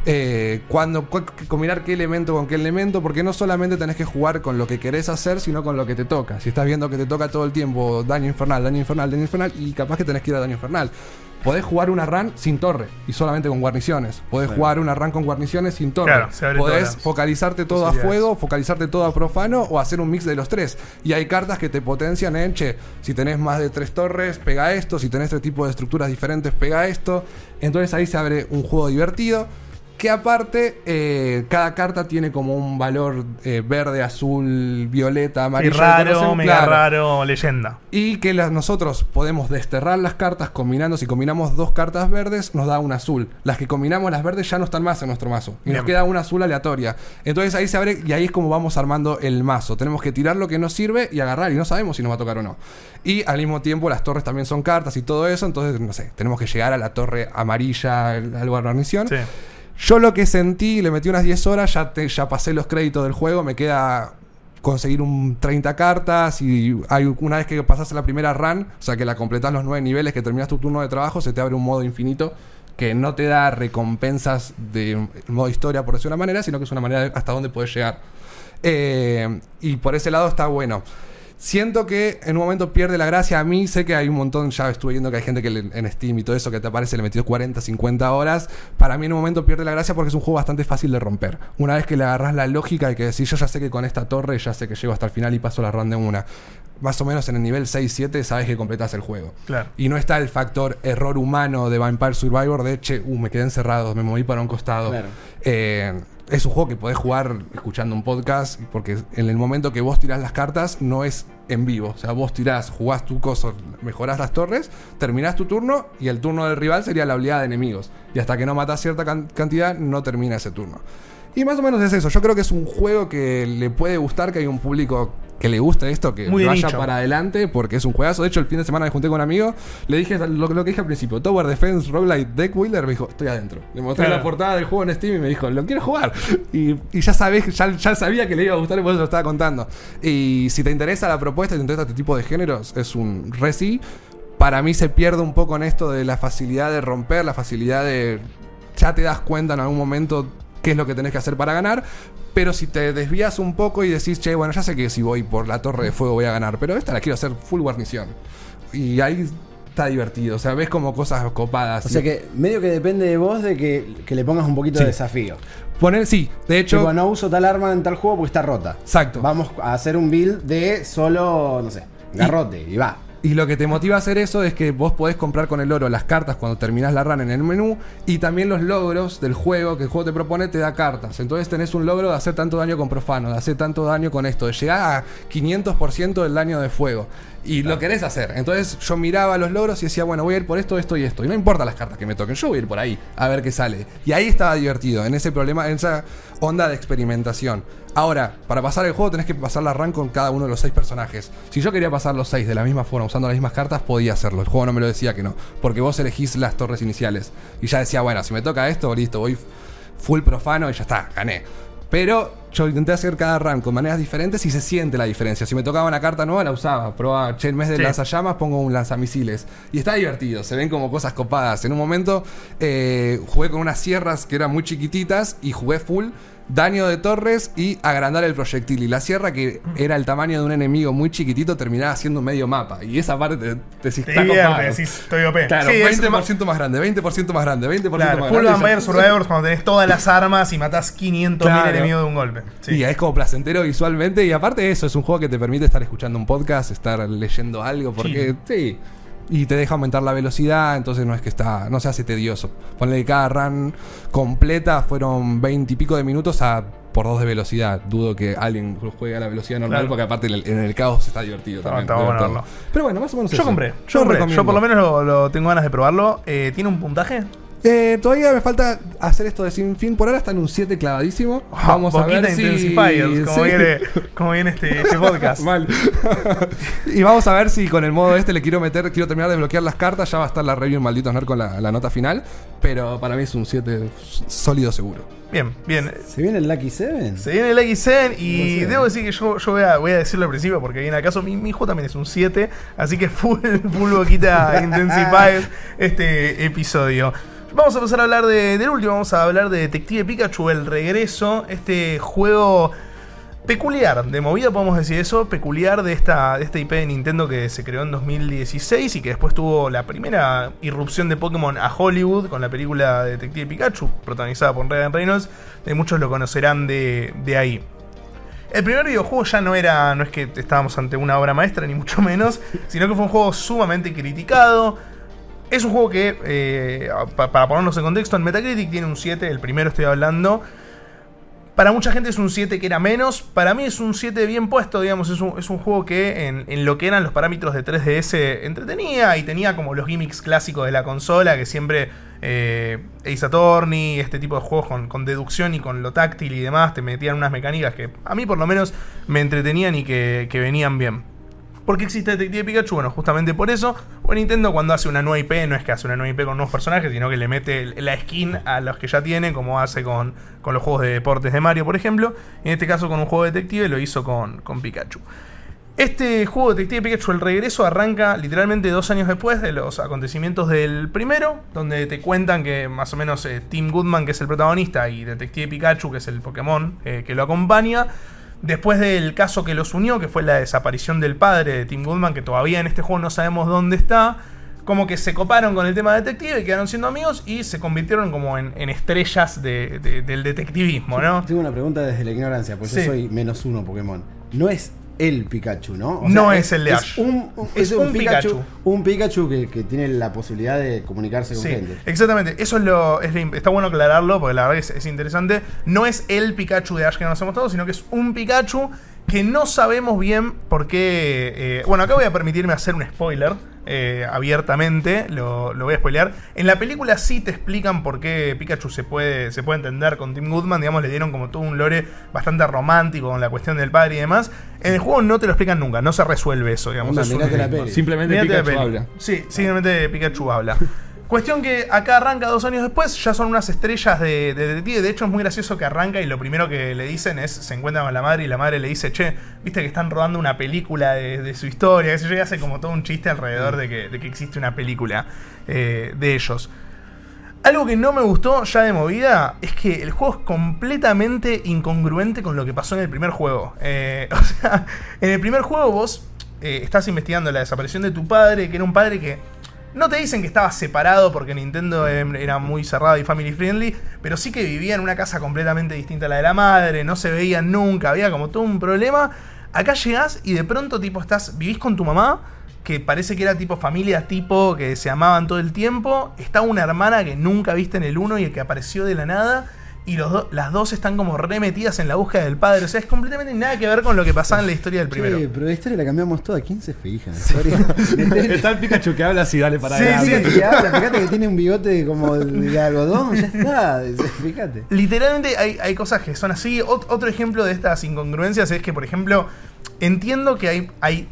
Speaker 2: Eh, cuando cu- combinar qué elemento con qué elemento, porque no solamente tenés que jugar con lo que querés hacer, sino con lo que te toca. Si estás viendo que te toca todo el tiempo daño infernal, daño infernal, daño infernal, y capaz que tenés que ir a daño infernal. Podés jugar una run sin torre y solamente con guarniciones. Podés jugar una run con guarniciones sin torre.
Speaker 3: Claro, se abre todas
Speaker 2: Podés focalizarte todo a fuego, focalizarte todo a profano o hacer un mix de los tres. Y hay cartas que te potencian en, che, si tenés más de tres torres, pega esto, si tenés tres tipos de estructuras diferentes, pega esto. Entonces ahí se abre un juego divertido. Que aparte, eh, cada carta tiene como un valor eh, verde, azul, violeta,
Speaker 3: Y
Speaker 2: amarillo.
Speaker 3: raro,
Speaker 2: ¿conocen?
Speaker 3: mega
Speaker 2: Claro.
Speaker 3: raro, leyenda.
Speaker 2: Y que nosotros podemos desterrar las cartas combinando. Si combinamos dos cartas verdes, nos da un azul. Las que combinamos las verdes ya no están más en nuestro mazo. Y nos queda una azul aleatoria. Entonces ahí se abre y ahí es como vamos armando el mazo. Tenemos que tirar lo que nos sirve y agarrar. Y no sabemos si nos va a tocar o no. Y al mismo tiempo las torres también son cartas y todo eso. Entonces, no sé, tenemos que llegar a la torre amarilla, el- algo de guarnición.
Speaker 3: Sí.
Speaker 2: Yo lo que sentí, le metí unas 10 horas, ya, te- ya pasé los créditos del juego, me queda conseguir un 30 cartas y hay una vez que pasas la primera run, o sea que la completas los 9 niveles, que terminas tu turno de trabajo, se te abre un modo infinito que no te da recompensas de modo historia, por decir una manera, sino que es una manera hasta dónde puedes llegar. Eh, y por ese lado está bueno. Siento que en un momento pierde la gracia. A mí sé que hay un montón, ya estuve viendo que hay gente que le- en Steam y todo eso que te aparece le metió 40, 50 horas. Para mí en un momento pierde la gracia porque es un juego bastante fácil de romper. Una vez que le agarras la lógica de que decís, yo ya sé que con esta torre ya sé que llego hasta el final y paso la ronda de una. Más o menos en el nivel 6-7 sabes que completas el juego.
Speaker 3: Claro.
Speaker 2: Y no está el factor error humano de Vampire Survivor de, che, uh, me quedé encerrado, me moví para un costado.
Speaker 1: Claro.
Speaker 2: Eh, es un juego que podés jugar escuchando un podcast, porque en el momento que vos tirás las cartas no es en vivo. O sea, vos tirás, jugás tu coso, mejorás las torres, terminás tu turno y el turno del rival sería la oleada de enemigos. Y hasta que no matás cierta can- cantidad, no termina ese turno. Y más o menos es eso. Yo creo que es un juego que le puede gustar, que hay un público que le guste esto, que
Speaker 3: Muy
Speaker 2: vaya
Speaker 3: nicho.
Speaker 2: para adelante, porque es un juegazo. De hecho, el fin de semana me junté con un amigo, le dije lo, lo que dije al principio, Tower Defense Roguelite Deck Builder, me dijo, estoy adentro. Le mostré
Speaker 3: Claro.
Speaker 2: la portada del juego en Steam y me dijo, lo quiero jugar. Y, y ya sabés, ya, ya sabía que le iba a gustar y por eso lo estaba contando. Y si te interesa la propuesta y te interesa este tipo de géneros, es un resi. Para mí se pierde un poco en esto de la facilidad de romper, la facilidad de... Ya te das cuenta en algún momento qué es lo que tenés que hacer para ganar. Pero si te desvías un poco y decís, che, bueno, ya sé que si voy por la torre de fuego voy a ganar, pero esta la quiero hacer full guarnición. Y ahí está divertido, o sea, ves como cosas copadas.
Speaker 1: O sea que medio que depende de vos de que, que le pongas un poquito
Speaker 2: Sí.
Speaker 1: de desafío.
Speaker 2: Poner, sí, de hecho,
Speaker 1: Tipo, no uso tal arma en tal juego porque está rota.
Speaker 2: exacto.
Speaker 1: Vamos a hacer un build de solo, no sé, garrote y va.
Speaker 2: Y lo que te motiva a hacer eso es que vos podés comprar con el oro las cartas cuando terminás la run en el menú y también los logros del juego que el juego te propone te da cartas. Entonces tenés un logro de hacer tanto daño con profano, de hacer tanto daño con esto, de llegar a 500% del daño de fuego. Y lo querés hacer. Entonces yo miraba los logros y decía, bueno, voy a ir por esto, esto y esto. Y no importa las cartas que me toquen, yo voy a ir por ahí a ver qué sale. Y ahí estaba divertido, en ese problema, en esa onda de experimentación. Ahora, para pasar el juego tenés que pasar la run con cada uno de los seis personajes. Si yo quería pasar los seis de la misma forma, usando las mismas cartas, podía hacerlo. El juego no me lo decía que no. Porque vos elegís las torres iniciales. Y ya decía, bueno, si me toca esto, listo, voy full profano y ya está, gané. Pero yo intenté hacer cada run con maneras diferentes y se siente la diferencia. Si me tocaba una carta nueva, la usaba. Probaba, che, en vez de
Speaker 3: Sí.
Speaker 2: lanzallamas, pongo un lanzamisiles. Y está divertido, se ven como cosas copadas. En un momento eh, jugué con unas sierras que eran muy chiquititas y jugué full daño de torres y agrandar el proyectil. Y la sierra, que era el tamaño de un enemigo muy chiquitito, terminaba siendo medio mapa. Y esa parte te, te
Speaker 3: Te
Speaker 2: copado.
Speaker 3: decís, estoy OP.
Speaker 2: Claro,
Speaker 3: Sí, es
Speaker 2: 20% más grande, 20% más grande, 20%
Speaker 3: Claro,
Speaker 2: más
Speaker 3: Full
Speaker 2: grande.
Speaker 3: Vampire
Speaker 2: Ya-
Speaker 3: Survivors cuando tenés todas las armas y matás 500.000
Speaker 2: Claro.
Speaker 3: enemigos de un golpe. Sí.
Speaker 2: Y es como placentero visualmente. Y aparte de eso, es un juego que te permite estar escuchando un podcast, estar leyendo algo, porque sí. Y te deja aumentar la velocidad, entonces no es que está, no se hace tedioso. Ponle que cada run completa fueron 20 y pico de minutos a por dos de velocidad. Dudo que alguien juegue a la velocidad normal,
Speaker 3: Claro.
Speaker 2: porque aparte en el, en el caos está divertido también.
Speaker 3: bueno.
Speaker 2: Pero bueno, más o menos
Speaker 3: Yo
Speaker 2: eso.
Speaker 3: compré, yo, compré. yo por lo menos lo, lo tengo ganas de probarlo. Eh, ¿Tiene un puntaje?
Speaker 2: Eh, todavía me falta hacer esto de sin fin. Por ahora está en un 7 clavadísimo. Vamos a
Speaker 3: Boquita
Speaker 2: ver si...
Speaker 3: Intensifiers, como,
Speaker 2: Sí.
Speaker 3: viene, como viene este, este podcast.
Speaker 2: Mal. y vamos a ver si con el modo este le quiero meter, quiero terminar de bloquear las cartas. Ya va a estar la review en Malditos Nerd con la, la nota final. Pero para mí es un 7 sólido seguro.
Speaker 3: Bien, bien.
Speaker 1: ¿Se viene el Lucky Seven?
Speaker 3: Se viene el X7 y
Speaker 1: No sé.
Speaker 3: debo decir que yo, yo voy, a, voy a decirlo al principio porque viene acaso mi, mi hijo también es un 7, así que full, full boquita Intensified este episodio. Vamos a pasar a hablar de, del último, vamos a hablar de Detective Pikachu, el regreso, este juego peculiar, de movida podemos decir eso, peculiar de esta, de esta IP de Nintendo que se creó en 2016 y que después tuvo la primera irrupción de Pokémon a Hollywood con la película Detective Pikachu, protagonizada por Ryan Reynolds, de muchos lo conocerán de, de ahí. El primer videojuego ya no era, no es que estábamos ante una obra maestra, ni mucho menos, sino que fue un juego sumamente criticado. Es un juego que, eh, pa- para ponernos en contexto, en Metacritic tiene un 7, el primero estoy hablando. Para mucha gente es un 7 que era menos, para mí es un 7 bien puesto, digamos, es un, es un juego que en, en lo que eran los parámetros de 3DS entretenía y tenía como los gimmicks clásicos de la consola, que siempre eh, Ace Attorney, este tipo de juegos con, con deducción y con lo táctil y demás, te metían unas mecánicas que a mí por lo menos me entretenían y que, que venían bien. ¿Por qué existe Detective Pikachu? Bueno, justamente por eso. O Nintendo cuando hace una nueva IP, no es que hace una nueva IP con nuevos personajes, sino que le mete la skin a los que ya tiene, como hace con, con los juegos de deportes de Mario, por ejemplo. En este caso con un juego detective lo hizo con, con Pikachu. Este juego Detective Pikachu, el regreso, arranca literalmente dos años después de los acontecimientos del primero, donde te cuentan que más o menos eh, Tim Goodman, que es el protagonista, y Detective Pikachu, que es el Pokémon eh, que lo acompaña, después del caso que los unió, que fue la desaparición del padre de Tim Goodman, que todavía en este juego no sabemos dónde está, como que se coparon con el tema detective y quedaron siendo amigos y se convirtieron como en, en estrellas de- de- del detectivismo, ¿no?
Speaker 1: Tengo una pregunta desde la ignorancia, porque
Speaker 3: Sí.
Speaker 1: yo soy menos uno Pokémon. No es el Pikachu, ¿no?
Speaker 3: No es el de Ash.
Speaker 1: un, un-
Speaker 3: Es
Speaker 1: es un,
Speaker 3: un
Speaker 1: Pikachu,
Speaker 3: Pikachu.
Speaker 1: un Pikachu que, que tiene la posibilidad de comunicarse con
Speaker 3: Sí,
Speaker 1: gente.
Speaker 3: exactamente. Eso es lo. es lo- está bueno aclararlo porque la verdad es, es interesante. No es el Pikachu de Ash que conocemos todos, sino que es un Pikachu que no sabemos bien por qué. eh, bueno, acá voy a permitirme hacer un spoiler. Eh, abiertamente, lo, lo voy a spoilear. En la película sí te explican por qué Pikachu se puede, se puede entender con Tim Goodman, digamos, le dieron como todo un lore bastante romántico con la cuestión del padre y demás. En el juego no te lo explican nunca, no se resuelve eso, digamos.
Speaker 1: Onda,
Speaker 3: es un-
Speaker 1: mirate la peli.
Speaker 2: Simplemente
Speaker 3: Mirate la
Speaker 2: Pikachu
Speaker 3: peli.
Speaker 2: habla.
Speaker 3: Sí, simplemente Pikachu habla. Cuestión que acá arranca dos años después, ya son unas estrellas de, de detective. De hecho, es muy gracioso que arranca y lo primero que le dicen es: se encuentra con la madre y la madre le dice, che, viste que están rodando una película de, su historia. qué sé yo, y hace como todo un chiste alrededor de que, de que existe una película eh, de ellos. Algo que no me gustó ya de movida es que el juego es completamente incongruente con lo que pasó en el primer juego. Eh, o sea, en el primer juego vos eh, estás investigando la desaparición de tu padre, que era un padre que no te dicen que estaba separado porque Nintendo em, era muy cerrado y family friendly, pero sí que vivía en una casa completamente distinta a la de la madre, no se veían nunca, había como todo un problema. Acá llegás y de pronto tipo estás, vivís con tu mamá, que parece que era tipo familia tipo que se amaban todo el tiempo, está una hermana que nunca viste en el 1 y que apareció de la nada. Y los do- las dos están como remetidas en la búsqueda del padre. O sea, es completamente nada que ver con lo que pasaba en la historia del primero.
Speaker 1: Che, pero la historia la cambiamos toda. ¿Quién se fija en la historia?
Speaker 2: Está el Pikachu que habla así, dale para
Speaker 3: Sí,
Speaker 2: adelante.
Speaker 3: sí.
Speaker 1: que habla, fíjate que tiene un bigote como de algodón, ya está. Fíjate.
Speaker 3: Literalmente hay, hay cosas que son así. Ot- otro ejemplo de estas incongruencias es que, por ejemplo, entiendo que hay, hay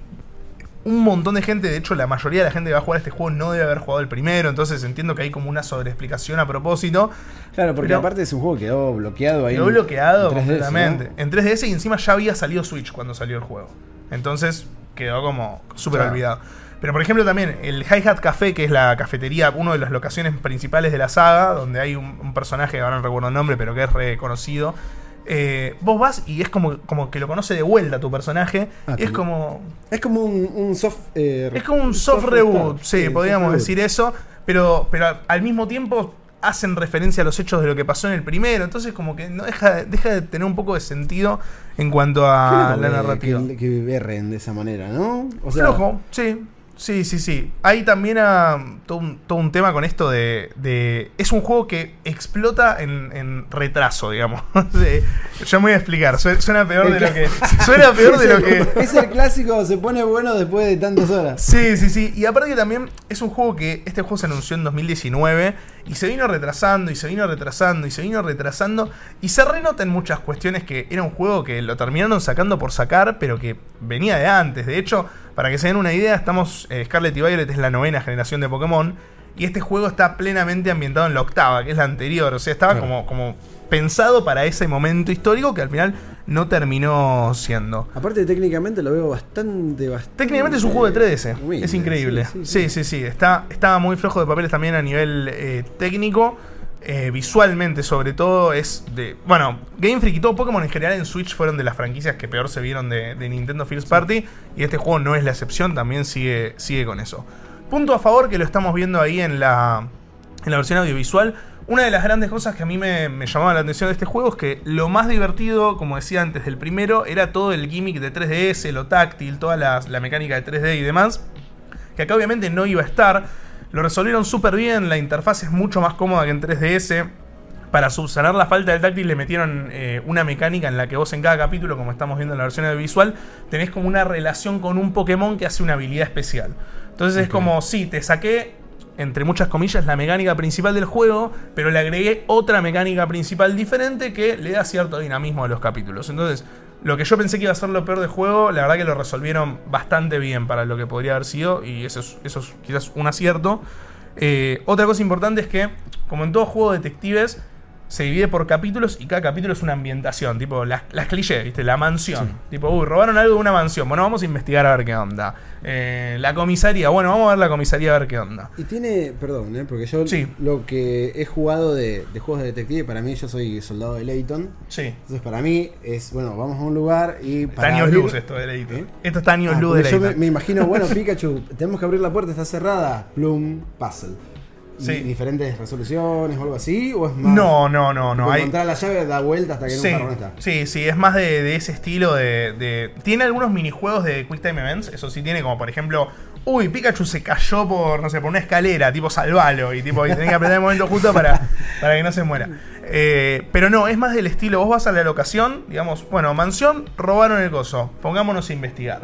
Speaker 3: un montón de gente, de hecho la mayoría de la gente que va a jugar este juego no debe haber jugado el primero, entonces entiendo que hay como una sobreexplicación a propósito.
Speaker 1: Claro, porque
Speaker 3: Pero-
Speaker 1: aparte es un juego que quedó bloqueado ahí.
Speaker 3: Quedó
Speaker 1: en-
Speaker 3: bloqueado
Speaker 1: en 3DS,
Speaker 3: completamente.
Speaker 1: ¿no?
Speaker 3: En 3DS y encima ya había salido Switch cuando salió el juego. Entonces quedó como súper
Speaker 1: Claro.
Speaker 3: olvidado. Pero por ejemplo también el Hi-Hat Café, que es la cafetería, una de las locaciones principales de la saga, donde hay un, un personaje, ahora no recuerdo el nombre, pero que es reconocido. Eh, vos vas y es como, como que lo conoce de vuelta tu personaje.
Speaker 1: Ah,
Speaker 3: y es como.
Speaker 1: Es como un, un soft. eh,
Speaker 3: Es como un soft reboot, sí, podríamos
Speaker 1: reboot.
Speaker 3: decir eso, pero, pero al mismo tiempo hacen referencia a los hechos de lo que pasó en el primero, entonces como que no deja, deja de tener un poco de sentido en cuanto a la narrativa.
Speaker 1: Que, que berren de esa manera, ¿no? O sea,
Speaker 3: Flojo, sí. Sí, sí, sí. Hay también ah, todo, un, todo un tema con esto de, de- Es un juego que explota en, en retraso, digamos. De- ya me voy a explicar. Suena, suena peor de lo que. Suena peor de lo que.
Speaker 1: Es el clásico, se pone bueno después de tantas horas.
Speaker 3: Sí, sí, sí. Y aparte que también es un juego que este juego se anunció en 2019 y se vino retrasando y se vino retrasando y se vino retrasando y se renota en muchas cuestiones que era un juego que lo terminaron sacando por sacar, pero que venía de antes. De hecho, para que se den una idea, estamos eh, Scarlet y Violet es la novena generación de Pokémon y este juego está plenamente ambientado en la octava, que es la anterior. O sea, estaba
Speaker 1: Claro.
Speaker 3: como, como pensado para ese momento histórico que al final no terminó siendo.
Speaker 1: Aparte, técnicamente lo veo bastante, bastante.
Speaker 3: Técnicamente es un juego de 3DS.
Speaker 1: humilde,
Speaker 3: es increíble.
Speaker 1: sí,
Speaker 3: Sí, sí, sí. Está, estaba muy flojo de papeles también a nivel eh, técnico. Eh, visualmente, sobre todo, es de. Bueno, Game Freak y todo Pokémon en general en Switch fueron de las franquicias que peor se vieron de, de Nintendo First Party. Y este juego no es la excepción, también sigue, sigue con eso. Punto a favor que lo estamos viendo ahí en la, en la versión audiovisual. Una de las grandes cosas que a mí me, me llamaba la atención de este juego es que lo más divertido, como decía antes del primero, era todo el gimmick de 3DS, lo táctil, toda la, la mecánica de 3D y demás. Que acá obviamente no iba a estar. Lo resolvieron súper bien, la interfaz es mucho más cómoda que en 3DS. Para subsanar la falta del táctil le metieron eh, una mecánica en la que vos en cada capítulo, como estamos viendo en la versión audiovisual, tenés como una relación con un Pokémon que hace una habilidad especial. Entonces es como, sí, te saqué, entre muchas comillas, la mecánica principal del juego, pero le agregué otra mecánica principal diferente que le da cierto dinamismo a los capítulos. Entonces, lo que yo pensé que iba a ser lo peor del juego, la verdad que lo resolvieron bastante bien para lo que podría haber sido, y eso es, eso es quizás un acierto. Eh, otra cosa importante es que, como en todo juego de detectives, se divide por capítulos y cada capítulo es una ambientación, tipo las, las clichés, ¿viste? La mansión. Tipo, uy, robaron algo de una mansión. Bueno, vamos a investigar a ver qué onda. Eh, la comisaría, bueno, vamos a ver la comisaría a ver qué onda.
Speaker 1: Y tiene, perdón, ¿eh? porque yo
Speaker 3: Sí.
Speaker 1: lo que he jugado de, de juegos de detective, para mí yo soy soldado de Layton.
Speaker 3: Sí.
Speaker 1: Entonces para mí es, bueno, vamos a un lugar y...
Speaker 3: Está
Speaker 1: para
Speaker 3: años
Speaker 1: abrir-
Speaker 3: luz esto de Leito.
Speaker 1: ¿Eh?
Speaker 3: Esto está años
Speaker 1: Ah,
Speaker 3: luz de
Speaker 1: porque yo me, me imagino, bueno, Pikachu, tenemos que abrir la puerta, está cerrada. Plum, puzzle. ¿Y
Speaker 3: Sí.
Speaker 1: ¿Diferentes resoluciones o algo así? ¿O es más.?
Speaker 3: No, no, no, no. Hay,
Speaker 1: Encontrar la llave, da vuelta hasta que
Speaker 3: Sí,
Speaker 1: nunca está.
Speaker 3: sí, sí, es más de, de ese estilo de, de- Tiene algunos minijuegos de Quick Time Events, eso sí tiene, como por ejemplo, uy, Pikachu se cayó por, no sé, por una escalera, tipo salvalo, y tipo, y tenés que apretar el momento justo para, para que no se muera. Eh, pero no, es más del estilo, vos vas a la locación, digamos, bueno, mansión, robaron el coso, pongámonos a investigar.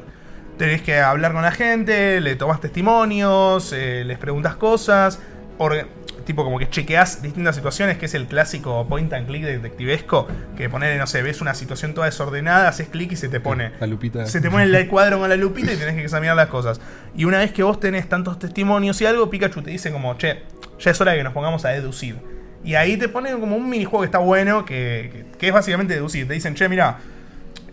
Speaker 3: Tenés que hablar con la gente, le tomás testimonios, eh, les preguntas cosas, tipo como que chequeás distintas situaciones, que es el clásico point and click detectivesco, que poner, no sé, ves una situación toda desordenada, haces clic y se te pone.
Speaker 2: La lupita.
Speaker 3: Se te pone el cuadro con la lupita y tenés que examinar las cosas. Y una vez que vos tenés tantos testimonios y algo, Pikachu te dice como, che, ya es hora de que nos pongamos a deducir. Y ahí te ponen como un minijuego que está bueno, que, que- que es básicamente deducir. Te dicen, che, mira,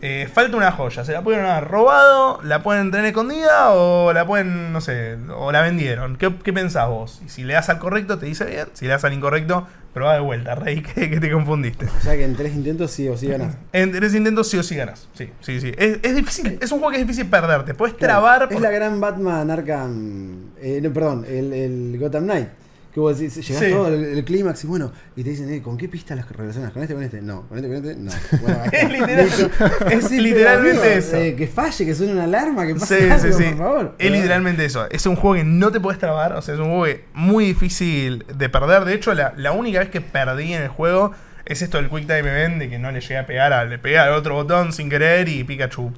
Speaker 3: eh, falta una joya, se la pueden haber robado, la pueden tener escondida o la pueden, no sé, o la vendieron. ¿Qué, qué pensás vos? Y si le das al correcto, te dice bien. Si le das al incorrecto, probá de vuelta, rey, que, que te confundiste.
Speaker 1: O sea que en tres intentos sí o sí ganas.
Speaker 3: En tres intentos sí o sí ganas. Sí, sí, sí. Es, es difícil, es un juego que es difícil perderte. Puedes
Speaker 1: Claro,
Speaker 3: trabar.
Speaker 1: Es la gran Batman Arkham. eh, no, perdón, el, el Gotham Knight. Que vos decís, llegás
Speaker 3: Sí.
Speaker 1: todo el, el clímax y bueno, y te dicen, eh, ¿con qué pista las relacionas? ¿Con este, con este? No, con este, con este, no. Bueno.
Speaker 3: Es literal- es
Speaker 1: Sí,
Speaker 3: literalmente eso.
Speaker 1: eh, que falle, que suene una alarma, que pase algo,
Speaker 3: sí.
Speaker 1: por favor.
Speaker 3: Es literalmente eso. Es un juego que no te puedes trabar. O sea, es un juego que muy difícil de perder. De hecho, la, la única vez que perdí en el juego es esto del Quick Time Event. De que no le llegué a pegar, a, le pegué al otro botón sin querer y Pikachu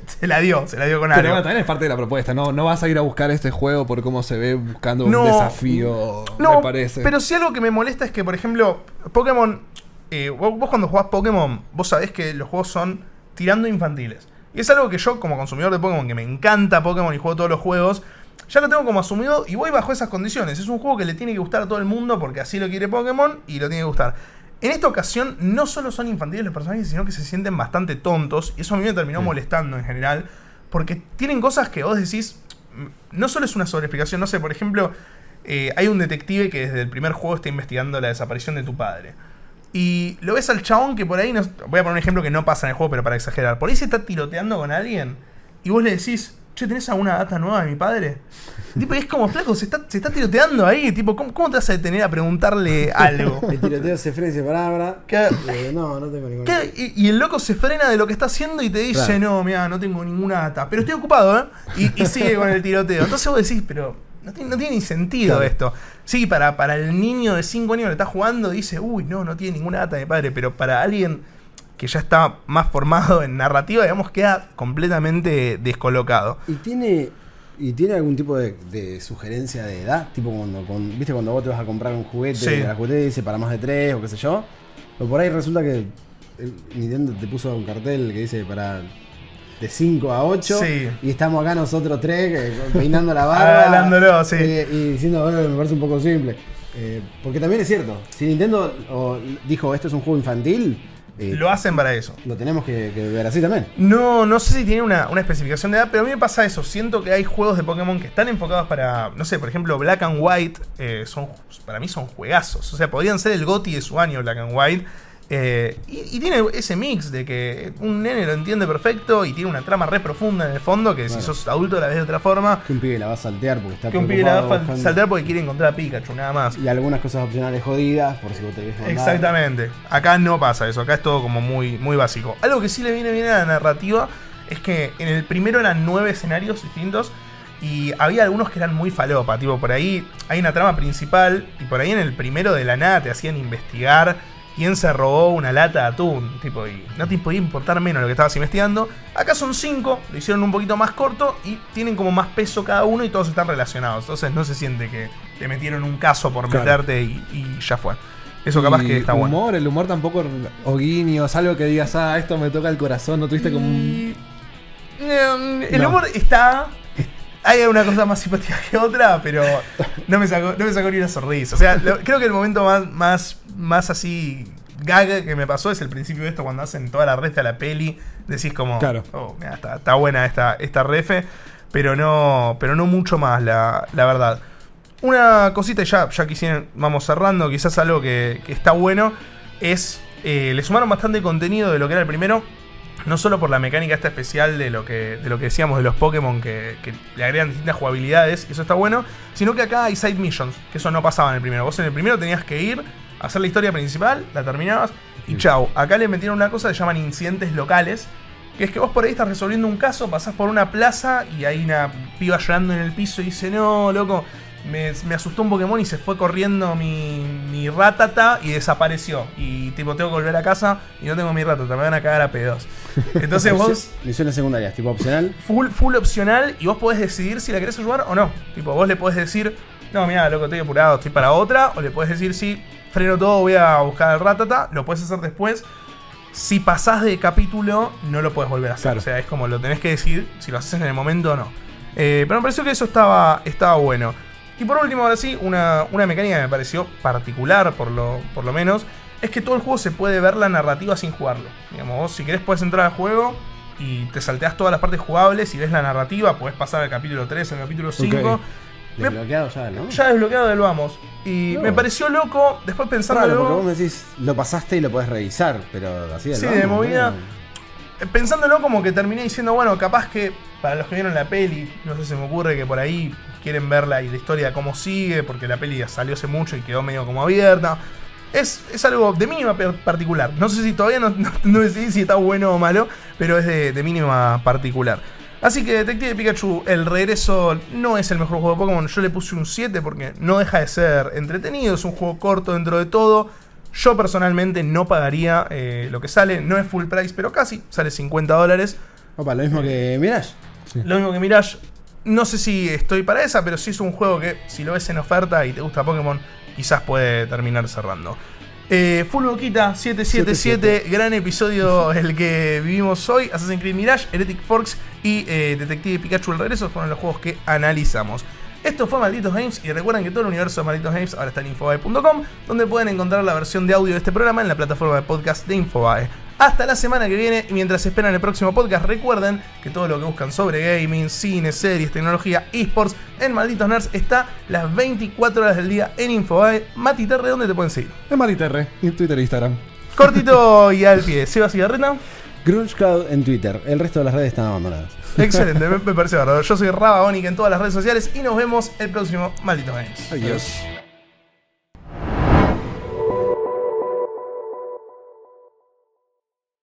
Speaker 3: se, se la dio. Se la dio con
Speaker 2: Pero
Speaker 3: algo.
Speaker 2: bueno, también es parte de la propuesta. No, no vas a ir a buscar este juego por cómo se ve buscando
Speaker 3: No.
Speaker 2: un desafío,
Speaker 3: No,
Speaker 2: me parece.
Speaker 3: pero sí algo que me molesta es que, por ejemplo, Pokémon. eh, vos, vos cuando jugás Pokémon, vos sabés que los juegos son tirando infantiles. Y es algo que yo, como consumidor de Pokémon, que me encanta Pokémon y juego todos los juegos, ya lo tengo como asumido y voy bajo esas condiciones. Es un juego que le tiene que gustar a todo el mundo porque así lo quiere Pokémon y lo tiene que gustar. En esta ocasión no solo son infantiles los personajes, sino que se sienten bastante tontos. Y eso a mí me terminó molestando en general. Porque tienen cosas que vos decís. mm, No solo es una sobreexplicación, no sé, por ejemplo, eh, hay un detective que desde el primer juego está investigando la desaparición de tu padre. Y lo ves al chabón que por ahí, no, voy a poner un ejemplo que no pasa en el juego, pero para exagerar. Por ahí se está tiroteando con alguien y vos le decís, che, ¿tenés alguna data nueva de mi padre? tipo, y es como, flaco, se está, se está tiroteando ahí. Tipo, ¿cómo, cómo te vas a detener a preguntarle algo?
Speaker 1: El tiroteo se frena y se palabra.
Speaker 3: ¿Qué?
Speaker 1: Eh, no, no tengo ninguna.
Speaker 3: Y, y el loco se frena de lo que está haciendo y te dice,
Speaker 1: Claro.
Speaker 3: no, mira, no tengo ninguna data. Pero estoy ocupado, ¿eh? Y, y sigue con el tiroteo. Entonces vos decís, pero no tiene, no tiene ni sentido
Speaker 1: Claro.
Speaker 3: esto. Sí, para, para el niño de 5 años que está jugando, dice, uy, no, no tiene ninguna data de mi padre. Pero para alguien que ya está más formado en narrativa, digamos, queda completamente descolocado.
Speaker 1: ¿Y tiene, ¿Y tiene algún tipo de, de sugerencia de edad? Tipo cuando, con- ¿viste cuando vos te vas a comprar un juguete
Speaker 3: Sí.
Speaker 1: y la juguetería dice para más de tres o qué sé yo? O por ahí resulta que Nintendo te puso un cartel que dice para de 5 a 8
Speaker 3: Sí.
Speaker 1: y estamos acá nosotros tres eh, peinando la barba
Speaker 3: sí.
Speaker 1: eh, y diciendo "Eh, me parece un poco simple. Eh, porque también es cierto, si Nintendo o, dijo esto es un juego infantil, eh,
Speaker 3: Lo hacen para eso.
Speaker 1: lo tenemos que, que ver así también.
Speaker 3: No, no sé si tiene una, una especificación de edad, pero a mí me pasa eso. Siento que hay juegos de Pokémon que están enfocados para, no sé, por ejemplo, Black and White, eh, son, para mí son juegazos. O sea, podrían ser el GOTI de su año, Black and White. Eh, y, y tiene ese mix de que un nene lo entiende perfecto y tiene una trama re profunda en el fondo que si sos adulto la ves de otra forma.
Speaker 1: Que un pibe la va a saltear porque está
Speaker 3: Que un pibe la va a saltar porque quiere encontrar a Pikachu, nada más.
Speaker 1: Y algunas cosas opcionales jodidas, por si vos te querés.
Speaker 3: Exactamente. Acá no pasa eso, acá es todo como muy, muy básico. Algo que sí le viene bien a la narrativa es que en el primero eran nueve escenarios distintos y había algunos que eran muy falopa. Tipo, por ahí hay una trama principal y por ahí en el primero de la nada te hacían investigar quién se robó una lata de atún. Tipo, y no te podía importar menos lo que estabas investigando. Acá son cinco, lo hicieron un poquito más corto y tienen como más peso cada uno y todos están relacionados. Entonces no se siente que te metieron un caso por
Speaker 1: Claro.
Speaker 3: meterte y, y ya fue. Eso capaz
Speaker 2: Y
Speaker 3: que está bueno.
Speaker 2: humor, el humor tampoco, o guiños, algo que digas, ah, esto me toca el corazón, ¿no tuviste como un...
Speaker 3: El
Speaker 2: No.
Speaker 3: humor está. Hay una cosa más simpática que otra, pero no me sacó, no me sacó ni una sonrisa. O sea, lo- creo que el momento más, más, más así gag que me pasó es el principio de esto, cuando hacen toda la ref a la peli. Decís como,
Speaker 2: Claro.
Speaker 3: oh, mirá, está, está buena esta, esta refe, pero no, pero no mucho más, la, la verdad. Una cosita, ya, ya quisieran, vamos cerrando, quizás algo que, que está bueno, es, eh, le sumaron bastante contenido de lo que era el primero, no solo por la mecánica esta especial de lo que, de lo que decíamos de los Pokémon que, que le agregan distintas jugabilidades, y eso está bueno, sino que acá hay side missions, que eso no pasaba en el primero. Vos en el primero tenías que ir, hacer la historia principal, la terminabas, y chau. Acá le metieron una cosa que se llaman incidentes locales, que es que vos por ahí estás resolviendo un caso, pasás por una plaza y hay una piba llorando en el piso y dice, no, loco, me, me asustó un Pokémon y se fue corriendo mi, mi ratata y desapareció. Y tipo, tengo que volver a casa y no tengo mi ratata, me van a cagar a pedos. Entonces vos,
Speaker 1: Misiones secundarias, tipo opcional.
Speaker 3: full, full opcional y vos podés decidir si la querés ayudar o no. Tipo, vos le podés decir, no, mira, loco, estoy apurado, estoy para otra. O le podés decir, sí, freno todo, voy a buscar al ratata. Lo puedes hacer después. Si pasás de capítulo, no lo puedes volver a hacer.
Speaker 2: Claro.
Speaker 3: O sea, es como lo tenés que decidir si lo haces en el momento o no. Eh, pero me pareció que eso estaba, estaba bueno. Y por último, ahora sí, una, una mecánica que me pareció particular, por lo, por lo menos, es que todo el juego se puede ver la narrativa sin jugarlo. Digamos, vos si querés puedes entrar al juego y te salteás todas las partes jugables y ves la narrativa, podés pasar al capítulo 3, al capítulo 5. Me-
Speaker 1: Desbloqueado ya, ¿no?
Speaker 3: Ya desbloqueado del vamos. Y
Speaker 1: No.
Speaker 3: me pareció loco, después pensando
Speaker 1: porque vos me decís, lo pasaste y lo podés revisar, pero así del
Speaker 3: Sí,
Speaker 1: vamos,
Speaker 3: de movida.
Speaker 1: ¿no?
Speaker 3: Eh, pensándolo como que terminé diciendo, bueno, capaz que para los que vieron la peli, no sé, se me ocurre que por ahí quieren ver la, la historia de cómo sigue, porque la peli ya salió hace mucho y quedó medio como abierta. Es, es algo de mínima particular. No sé si todavía no, no, no decidí si está bueno o malo, pero es de, de mínima particular. Así que Detective Pikachu, el regreso no es el mejor juego de Pokémon. Yo le puse un 7 porque no deja de ser entretenido. Es un juego corto dentro de todo. Yo personalmente no pagaría eh, lo que sale. No es full price, pero casi. Sale 50 dólares.
Speaker 1: Opa, lo mismo que Mirage.
Speaker 3: Lo mismo que Mirage. No sé si estoy para esa, pero sí es un juego que si lo ves en oferta y te gusta Pokémon, quizás puede terminar cerrando. Eh, Full Boquita 777, gran episodio el que vivimos hoy. Assassin's Creed Mirage, Heretic Forks y eh, Detective Pikachu el regreso fueron los juegos que analizamos. Esto fue Malditos Games y recuerden que todo el universo de Malditos Games ahora está en infobae.com, donde pueden encontrar la versión de audio de este programa en la plataforma de podcast de Infobae. Hasta la semana que viene y mientras esperan el próximo podcast, recuerden que todo lo que buscan sobre gaming, cine, series, tecnología, esports en Malditos Nerds está las 24 horas del día en Infobae. Mati Terre, ¿dónde te pueden seguir?
Speaker 2: Es Mariterre, en Twitter e Instagram.
Speaker 3: Cortito y al pie. Seba Cigarreta.
Speaker 1: Grunge Cloud en Twitter. El resto de las redes están abandonadas.
Speaker 3: Excelente, me, me parece bárbaro. Yo soy Raba Onic en todas las redes sociales y nos vemos el próximo Malditos Games.
Speaker 2: Adiós.